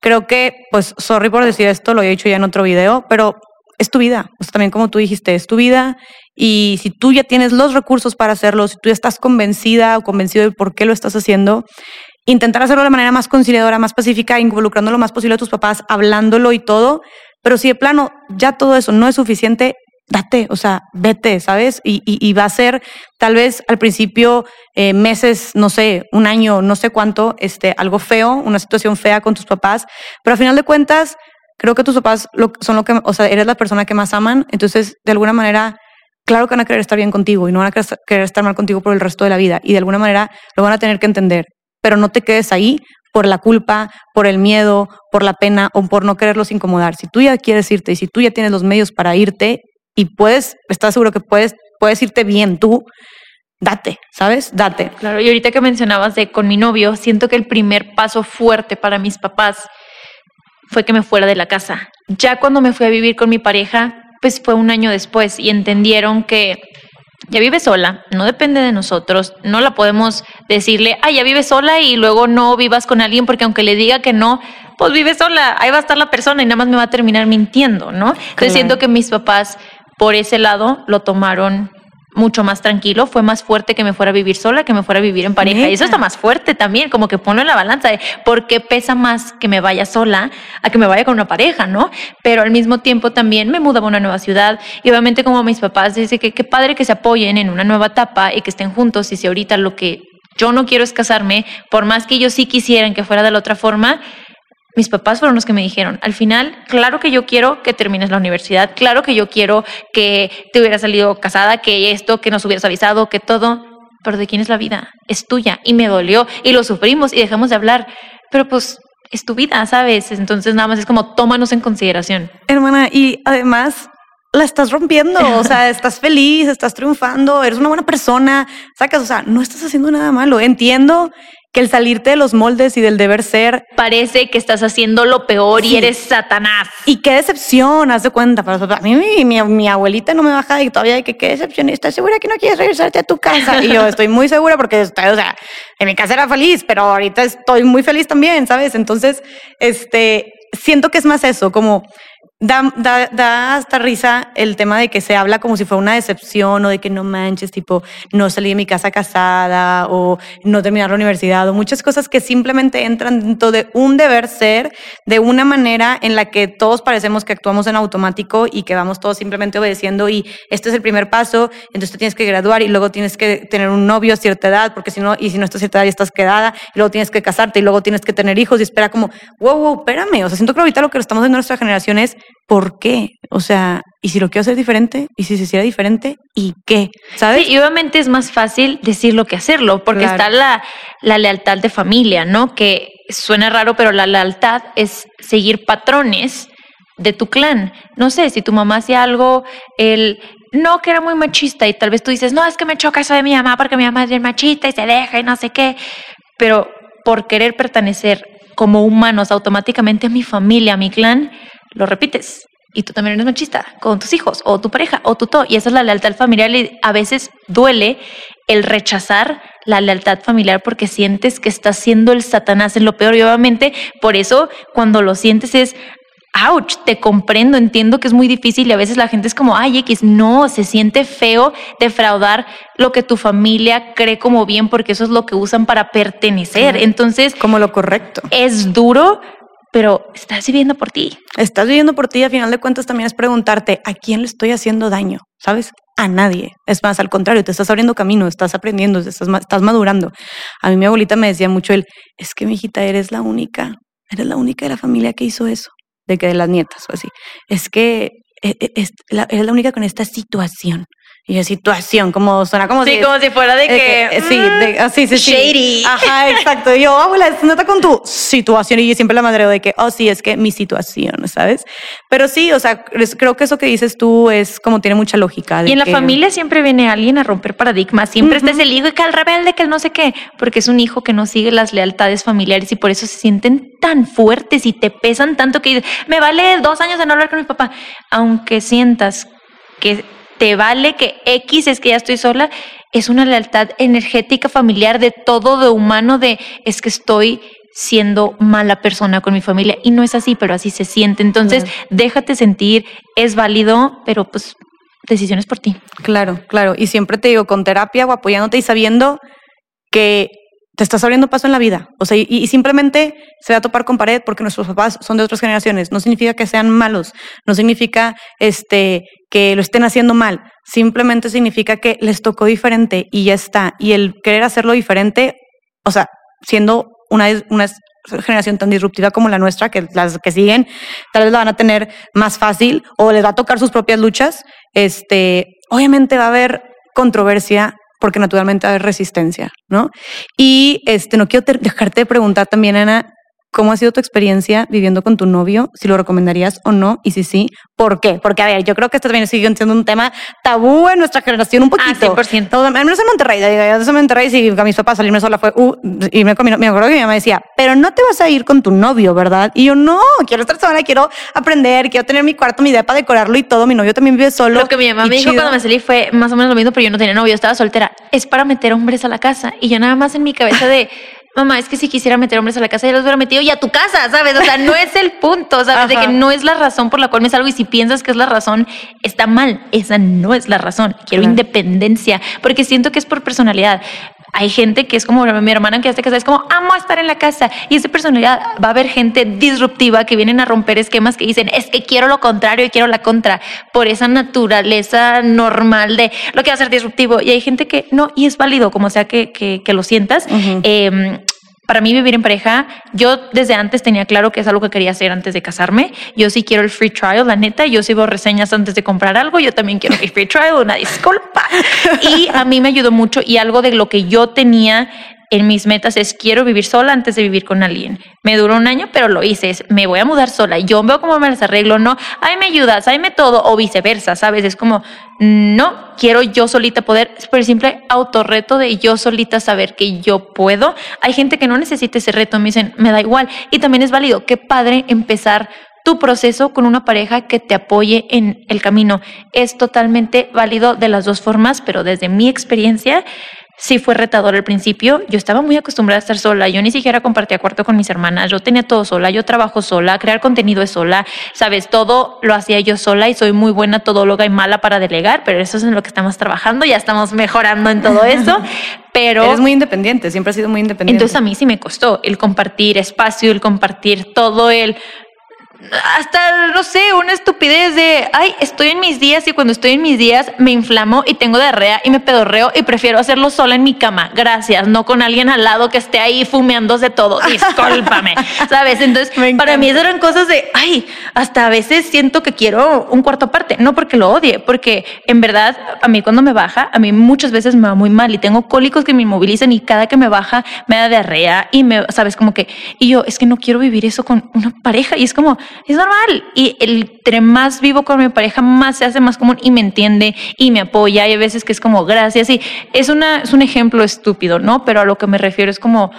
Creo que, pues, sorry por decir esto, lo he dicho ya en otro video, pero es tu vida. O sea, también como tú dijiste, es tu vida. Y si tú ya tienes los recursos para hacerlo, si tú ya estás convencida o convencido de por qué lo estás haciendo, intentar hacerlo de manera más conciliadora, más pacífica, involucrando lo más posible a tus papás, hablándolo y todo. Pero si de plano ya todo eso no es suficiente, date, o sea, vete, ¿sabes? Y, va a ser tal vez al principio eh, meses, no sé, un año, no sé cuánto, este, algo feo, una situación fea con tus papás, pero al final de cuentas creo que tus papás son lo que, o sea, eres la persona que más aman, entonces de alguna manera, claro que van a querer estar bien contigo y no van a querer estar mal contigo por el resto de la vida y de alguna manera lo van a tener que entender, pero no te quedes ahí por la culpa, por el miedo, por la pena o por no quererlos incomodar. Si tú ya quieres irte y si tú ya tienes los medios para irte y puedes, estás seguro que puedes, puedes irte bien tú, date, ¿sabes? Date. Claro, y ahorita que mencionabas de con mi novio, siento que el primer paso fuerte para mis papás fue que me fuera de la casa. Ya cuando me fui a vivir con mi pareja, pues fue un año después y entendieron que ya vive sola, no depende de nosotros, no la podemos decirle, ah, ya vive sola y luego no vivas con alguien porque aunque le diga que no, pues vive sola, ahí va a estar la persona y nada más me va a terminar mintiendo, ¿no? Entonces siento que mis papás por ese lado lo tomaron mucho más tranquilo, fue más fuerte que me fuera a vivir sola, que me fuera a vivir en pareja. Y eso está más fuerte también, como que ponlo en la balanza de por qué pesa más que me vaya sola a que me vaya con una pareja, ¿no? Pero al mismo tiempo también me mudaba a una nueva ciudad y obviamente como mis papás dicen que qué padre que se apoyen en una nueva etapa y que estén juntos y si ahorita lo que yo no quiero es casarme, por más que ellos sí quisieran que fuera de la otra forma, mis papás fueron los que me dijeron, al final, claro que yo quiero que termines la universidad, claro que yo quiero que te hubieras salido casada, que esto, que nos hubieras avisado, que todo, pero ¿de quién es la vida? Es tuya y me dolió y lo sufrimos y dejamos de hablar, pero pues es tu vida, ¿sabes? Entonces nada más es como tómanos en consideración. Hermana, y además la estás rompiendo, o sea, [LAUGHS] estás feliz, estás triunfando, eres una buena persona, sacas, o sea, no estás haciendo nada malo. Entiendo que el salirte de los moldes y del deber ser parece que estás haciendo lo peor y eres Satanás. Y qué decepción, haz de cuenta. A mí mi, mi, abuelita no me baja y todavía de que qué decepción. ¿Estás segura que no quieres regresarte a tu casa? Y yo estoy muy segura porque, o sea, en mi casa era feliz, pero ahorita estoy muy feliz también, ¿sabes? Entonces, este, siento que es más eso, como Da, da, hasta risa el tema de que se habla como si fuera una decepción o de que no manches, tipo, no salí de mi casa casada o no terminar la universidad o muchas cosas que simplemente entran dentro de un deber ser de una manera en la que todos parecemos que actuamos en automático y que vamos todos simplemente obedeciendo y este es el primer paso, entonces tienes que graduar y luego tienes que tener un novio a cierta edad porque si no, y si no estás a cierta edad ya estás quedada y luego tienes que casarte y luego tienes que tener hijos y espera como, wow, wow, espérame, o sea, siento que ahorita lo que estamos en nuestra generación es ¿por qué? O sea, ¿y si lo quiero hacer diferente? ¿Y si se hiciera diferente? ¿Y qué? ¿Sabes? Sí, y obviamente es más fácil decirlo que hacerlo, porque está la, la lealtad de familia, ¿no? Que suena raro, pero la lealtad es seguir patrones de tu clan. No sé, si tu mamá hacía algo, el no, que era muy machista y tal vez tú dices, no, es que me choca eso de mi mamá porque mi mamá es bien machista y se deja y no sé qué, pero por querer pertenecer como humanos automáticamente a mi familia, a mi clan, lo repites. Y tú también eres machista con tus hijos o tu pareja o tu todo. Y esa es la lealtad familiar y a veces duele el rechazar la lealtad familiar porque sientes que estás siendo el Satanás en lo peor. Y obviamente por eso cuando lo sientes es, ouch, te comprendo, entiendo que es muy difícil y a veces la gente es como, ay, X, no, se siente feo defraudar lo que tu familia cree como bien porque eso es lo que usan para pertenecer. Entonces, como lo correcto. Es duro, pero estás viviendo por ti. Estás viviendo por ti, a final de cuentas también es preguntarte, ¿a quién le estoy haciendo daño? ¿Sabes? A nadie. Es más, al contrario, te estás abriendo camino, estás aprendiendo, estás, estás madurando. A mí mi abuelita me decía mucho es que mi hijita, eres la única, eres la única de la familia que hizo eso, de que de las nietas o así. Es que e, e, eres la única con esta situación y de situación, como suena como sí, si. como si fuera de que. sí, de, mm, sí, sí, Shady. Ajá, [LAUGHS] exacto. yo, abuela, nota con tu situación. Y yo siempre la madre de que, oh, sí, es que mi situación, ¿sabes? Pero sí, o sea, creo que eso que dices tú es como tiene mucha lógica. y en la familia siempre viene alguien a romper paradigmas. Siempre uh el hijo y que el rebelde, que el no sé qué. Porque es un hijo que no sigue las lealtades familiares y por eso se sienten tan fuertes y te pesan tanto que me vale dos años de no hablar con mi papá. Aunque sientas que te vale que X es que ya estoy sola, es una lealtad energética familiar de todo de humano de es que estoy siendo mala persona con mi familia y no es así, pero así se siente. Entonces, déjate sentir, es válido, pero pues decisiones por ti. Claro, claro. Y siempre te digo, con terapia o apoyándote y sabiendo que te estás abriendo paso en la vida. O sea, y, simplemente se va a topar con pared porque nuestros papás son de otras generaciones. No significa que sean malos, no significa este, que lo estén haciendo mal. Simplemente significa que les tocó diferente y ya está. Y el querer hacerlo diferente, o sea, siendo una, una generación tan disruptiva como la nuestra, que las que siguen, tal vez la van a tener más fácil o les va a tocar sus propias luchas. Este, obviamente va a haber controversia, porque naturalmente hay resistencia, ¿no? Y este, no quiero dejarte de preguntar también, Ana, ¿Cómo ha sido tu experiencia viviendo con tu novio? Si lo recomendarías o no, y si sí, ¿por qué? Porque, a ver, yo creo que esto también sigue siendo un tema tabú en nuestra generación un poquito. Ah, 100%. Al menos en Monterrey, yo en Monterrey, si a mis papás salirme sola fue, uh, y me, me acuerdo que mi mamá decía, pero no te vas a ir con tu novio, ¿verdad? Y yo, no, quiero estar sola, quiero aprender, quiero tener mi cuarto, mi idea para decorarlo y todo. Mi novio también vive solo. Lo que mi mamá me dijo cuando me salí fue más o menos lo mismo, pero yo no tenía novio, estaba soltera. Es para meter hombres a la casa. Y yo nada más en mi cabeza de mamá, es que si quisiera meter hombres a la casa, ya los hubiera metido y a tu casa, ¿sabes? O sea, no es el punto, ¿sabes? De que no es la razón por la cual me salgo y si piensas que es la razón, está mal. Esa no es la razón. Quiero independencia, porque siento que es por personalidad. Hay gente que es como mi hermana que hace casa, es como amo estar en la casa. Y esa personalidad va a haber gente disruptiva que vienen a romper esquemas que dicen es que quiero lo contrario y quiero la contra. Por esa naturaleza normal de lo que va a ser disruptivo. Y hay gente que no, y es válido, como sea que, que, lo sientas para mí vivir en pareja, yo desde antes tenía claro que es algo que quería hacer antes de casarme. Yo sí quiero el free trial, la neta. Yo sigo reseñas antes de comprar algo. Yo también quiero el free trial, una disculpa. [LAUGHS] Y a mí me ayudó mucho y algo de lo que yo tenía en mis metas es quiero vivir sola antes de vivir con alguien. Me duró un año, pero lo hice. Es, me voy a mudar sola. Yo veo cómo me las arreglo. No, ay, me ayudas, ay, me todo. O viceversa, ¿sabes? Es como, no, quiero yo solita poder. Es por el simple autorreto de yo solita saber que yo puedo. Hay gente que no necesita ese reto. Me dicen, me da igual. Y también es válido. Qué padre empezar tu proceso con una pareja que te apoye en el camino. Es totalmente válido de las dos formas, pero desde mi experiencia, sí fue retador al principio. Yo estaba muy acostumbrada a estar sola. Yo ni siquiera compartía cuarto con mis hermanas. Yo tenía todo sola. Yo trabajo sola. Crear contenido es sola. Sabes, todo lo hacía yo sola y soy muy buena todóloga y mala para delegar, pero eso es en lo que estamos trabajando. Ya estamos mejorando en todo eso. [LAUGHS] Pero. Eres muy independiente. Siempre has sido muy independiente. Entonces a mí sí me costó el compartir espacio, el compartir todo el hasta, no sé, una estupidez de, ay, estoy en mis días y cuando estoy en mis días me inflamo y tengo diarrea y me pedorreo y prefiero hacerlo sola en mi cama. Gracias, no con alguien al lado que esté ahí fumeándose todo. [LAUGHS] Discúlpame, ¿sabes? Entonces, para mí eran cosas de, ay, hasta a veces siento que quiero un cuarto aparte, no porque lo odie, porque en verdad a mí cuando me baja, a mí muchas veces me va muy mal y tengo cólicos que me inmovilizan y cada que me baja me da diarrea y me, ¿sabes? Como que, y yo, es que no quiero vivir eso con una pareja y es como, es normal. Y entre más vivo con mi pareja, más se hace más común y me entiende y me apoya. Y hay veces que es como gracias. Y es, una, es un ejemplo estúpido, ¿no? Pero a lo que me refiero es como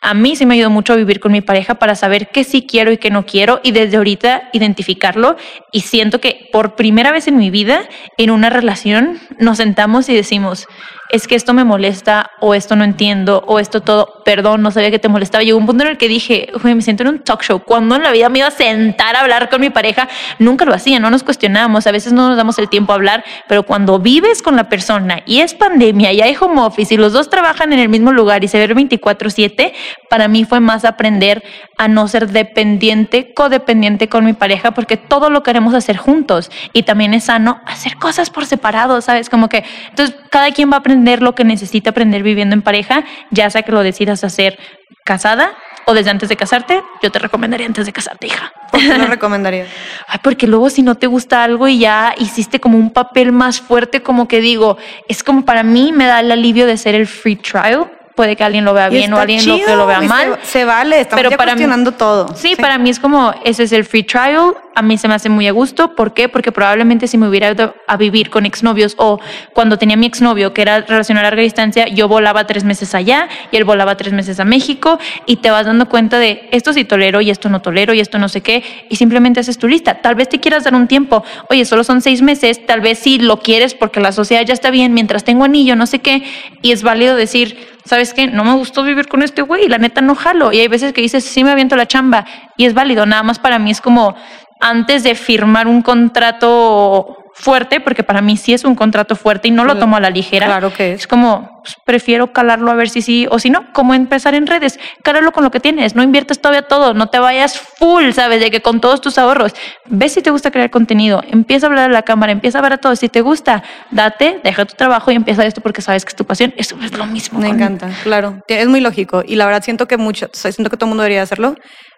a mí sí me ayudó mucho a vivir con mi pareja para saber qué sí quiero y qué no quiero y desde ahorita identificarlo. Y siento que por primera vez en mi vida, en una relación, nos sentamos y decimos, es que esto me molesta o esto no entiendo o esto todo, perdón, no sabía que te molestaba. Llegó un punto en el que dije, me siento en un talk show. Cuando en la vida me iba a sentar a hablar con mi pareja, nunca lo hacía, no nos cuestionábamos, a veces no nos damos el tiempo a hablar, pero cuando vives con la persona y es pandemia y hay home office y los dos trabajan en el mismo lugar y se ven 24/7, para mí fue más aprender a no ser dependiente, codependiente con mi pareja, porque todo lo queremos hacer juntos y también es sano hacer cosas por separado, ¿sabes? Como que, entonces, cada quien va a aprender lo que necesita aprender viviendo en pareja, ya sea que lo decidas hacer casada o desde antes de casarte, yo te recomendaría antes de casarte, hija. ¿Por qué lo [LAUGHS] recomendaría? Ay, porque luego si no te gusta algo y ya hiciste como un papel más fuerte, como que digo, es como para mí me da el alivio de ser el free trial, puede que alguien lo vea bien o alguien lo, que lo vea mal. Se, vale, estamos pero para cuestionando todo. Sí, para mí es como, ese es el free trial, a mí se me hace muy a gusto. ¿Por qué? Porque probablemente si me hubiera ido a vivir con exnovios o cuando tenía mi exnovio, que era relación a larga distancia, yo volaba tres meses allá y él volaba tres meses a México y te vas dando cuenta de esto sí tolero y esto no tolero y esto no sé qué y simplemente haces tu lista. Tal vez te quieras dar un tiempo, oye, solo son seis meses, tal vez sí lo quieres porque la sociedad ya está bien mientras tengo anillo, no sé qué, y es válido decir, ¿sabes qué? No me gustó vivir con este güey, la neta no jalo. Y hay veces que dices, sí me aviento la chamba y es válido, nada más para mí es como antes de firmar un contrato fuerte, porque para mí sí es un contrato fuerte y no lo tomo a la ligera. Claro que es. Es como, prefiero calarlo a ver si sí o si no. Como empezar en redes, cálalo con lo que tienes, no inviertes todavía todo, no te vayas full, ¿sabes? De que con todos tus ahorros, ve si te gusta crear contenido, empieza a hablar a la cámara, empieza a ver a todos. Si te gusta, date, deja tu trabajo y empieza esto porque sabes que es tu pasión. Eso es lo mismo. Me encanta, claro. Es muy lógico y la verdad siento que mucho, siento que todo el mundo debería hacerlo.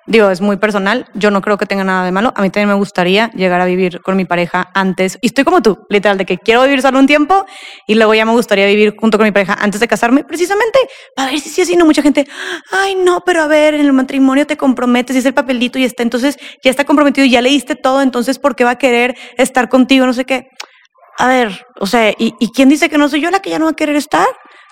Digo, es muy personal. Yo no creo que tenga nada de malo. A mí también me gustaría llegar a vivir con mi pareja antes. Y estoy como tú, literal, de que quiero vivir solo un tiempo y luego ya me gustaría vivir junto con mi pareja antes de casarme, precisamente para ver si sí, así no mucha gente. Ay, no, pero a ver, en el matrimonio te comprometes y es el papelito y está. Entonces ya está comprometido y ya leíste todo. Entonces, ¿por qué va a querer estar contigo? No sé qué. A ver, o sea, ¿y, ¿y quién dice que no soy yo la que ya no va a querer estar?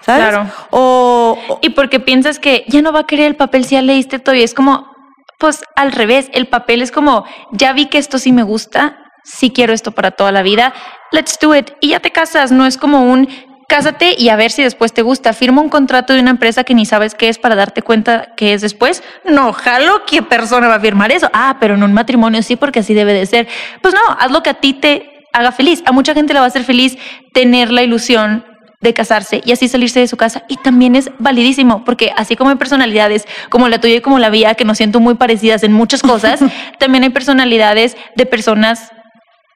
¿Sabes? Claro. O, o- Y porque piensas que ya no va a querer el papel si ya leíste todo y es como, pues al revés, el papel es como, ya vi que esto sí me gusta, sí quiero esto para toda la vida, let's do it. Y ya te casas, no es como un cásate y a ver si después te gusta. Firma un contrato de una empresa que ni sabes qué es para darte cuenta que es después. No, jalo, ¿qué persona va a firmar eso? Ah, pero en un matrimonio sí, porque así debe de ser. Pues no, haz lo que a ti te haga feliz. A mucha gente le va a hacer feliz tener la ilusión de casarse y así salirse de su casa. Y también es validísimo, porque así como hay personalidades como la tuya y como la mía, que nos siento muy parecidas en muchas cosas, [LAUGHS] también hay personalidades de personas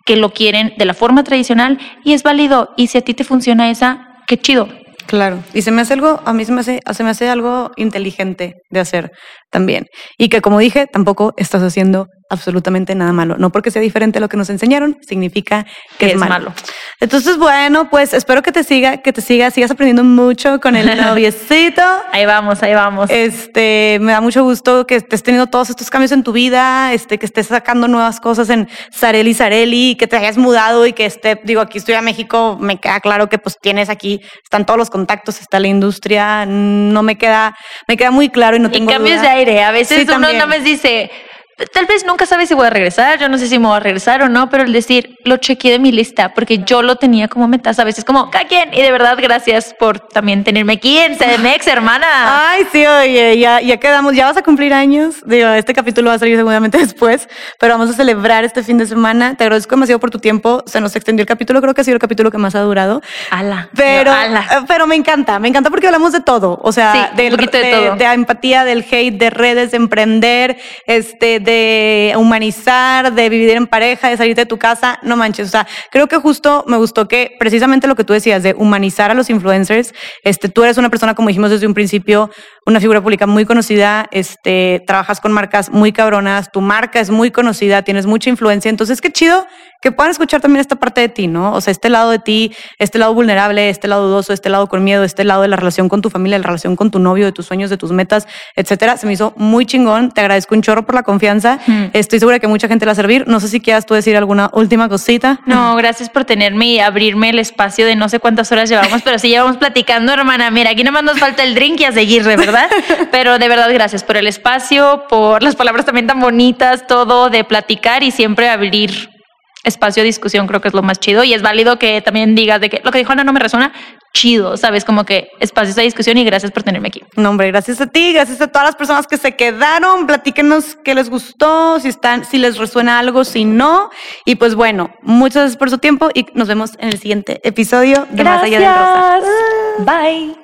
que lo quieren de la forma tradicional y es válido. Y si a ti te funciona esa, qué chido. Claro, y se me hace algo, a mí se me hace, se me hace algo inteligente de hacer también. Y que como dije, tampoco estás haciendo absolutamente nada malo. No porque sea diferente a lo que nos enseñaron, significa que, Que es, es malo. malo. Entonces, bueno, pues espero que te siga, que te siga, sigas aprendiendo mucho con el [LAUGHS] noviecito. Ahí vamos, ahí vamos. Este, me da mucho gusto que estés teniendo todos estos cambios en tu vida, este, que estés sacando nuevas cosas en Sareli Sareli, que te hayas mudado y que esté, digo, aquí estoy a México, me queda claro que pues tienes aquí, están todos los contactos, está la industria, no me queda, me queda muy claro y no y tengo cambios duda. de aire. A veces Sí, uno también. nada más dice, tal vez nunca sabes si voy a regresar, yo no sé si me voy a regresar o no, pero el decir, lo chequeé de mi lista porque yo lo tenía como metas. A veces como, cada quien. Y de verdad, gracias por también tenerme aquí en CDMX, hermana. [LAUGHS] Ay, sí, oye, ya, ya quedamos, ya vas a cumplir años. Digo, este capítulo va a salir seguramente [LAUGHS] después, pero vamos a celebrar este fin de semana. Te agradezco demasiado por tu tiempo. Se nos extendió el capítulo, creo que ha sido el capítulo que más ha durado. Ala. Pero, ala. eh, pero me encanta, me encanta porque hablamos de todo. O sea, Sí, un del- poquito de todo. de empatía, del hate, de redes, de emprender, este, de humanizar, de vivir en pareja, de salirte de tu casa. No manches. O sea, creo que justo me gustó que precisamente lo que tú decías de humanizar a los influencers. Este, tú eres una persona, como dijimos desde un principio, una figura pública muy conocida. Este, trabajas con marcas muy cabronas. Tu marca es muy conocida, tienes mucha influencia. Entonces, qué chido que puedan escuchar también esta parte de ti, ¿no? O sea, este lado de ti, este lado vulnerable, este lado dudoso, este lado con miedo, este lado de la relación con tu familia, la relación con tu novio, de tus sueños, de tus metas, etcétera. Se me hizo muy chingón. Te agradezco un chorro por la confianza. Mm. Estoy segura que mucha gente le va a servir. No sé si quieras tú decir alguna última cosita. No, gracias por tenerme y abrirme el espacio de no sé cuántas horas llevamos, pero sí llevamos platicando, hermana. Mira, aquí nomás nos falta el drink y a seguir, de verdad. Pero de verdad, gracias por el espacio, por las palabras también tan bonitas, todo de platicar y siempre abrir espacio de discusión, creo que es lo más chido. Y es válido que también digas de que lo que dijo Ana no me resuena, chido, ¿sabes? Como que espacios de discusión y gracias por tenerme aquí. No, hombre, gracias a ti, gracias a todas las personas que se quedaron. Platíquenos qué les gustó, si están, si les resuena algo, si no. Y pues bueno, muchas gracias por su tiempo y nos vemos en el siguiente episodio de Más Allá del Rosa. Bye.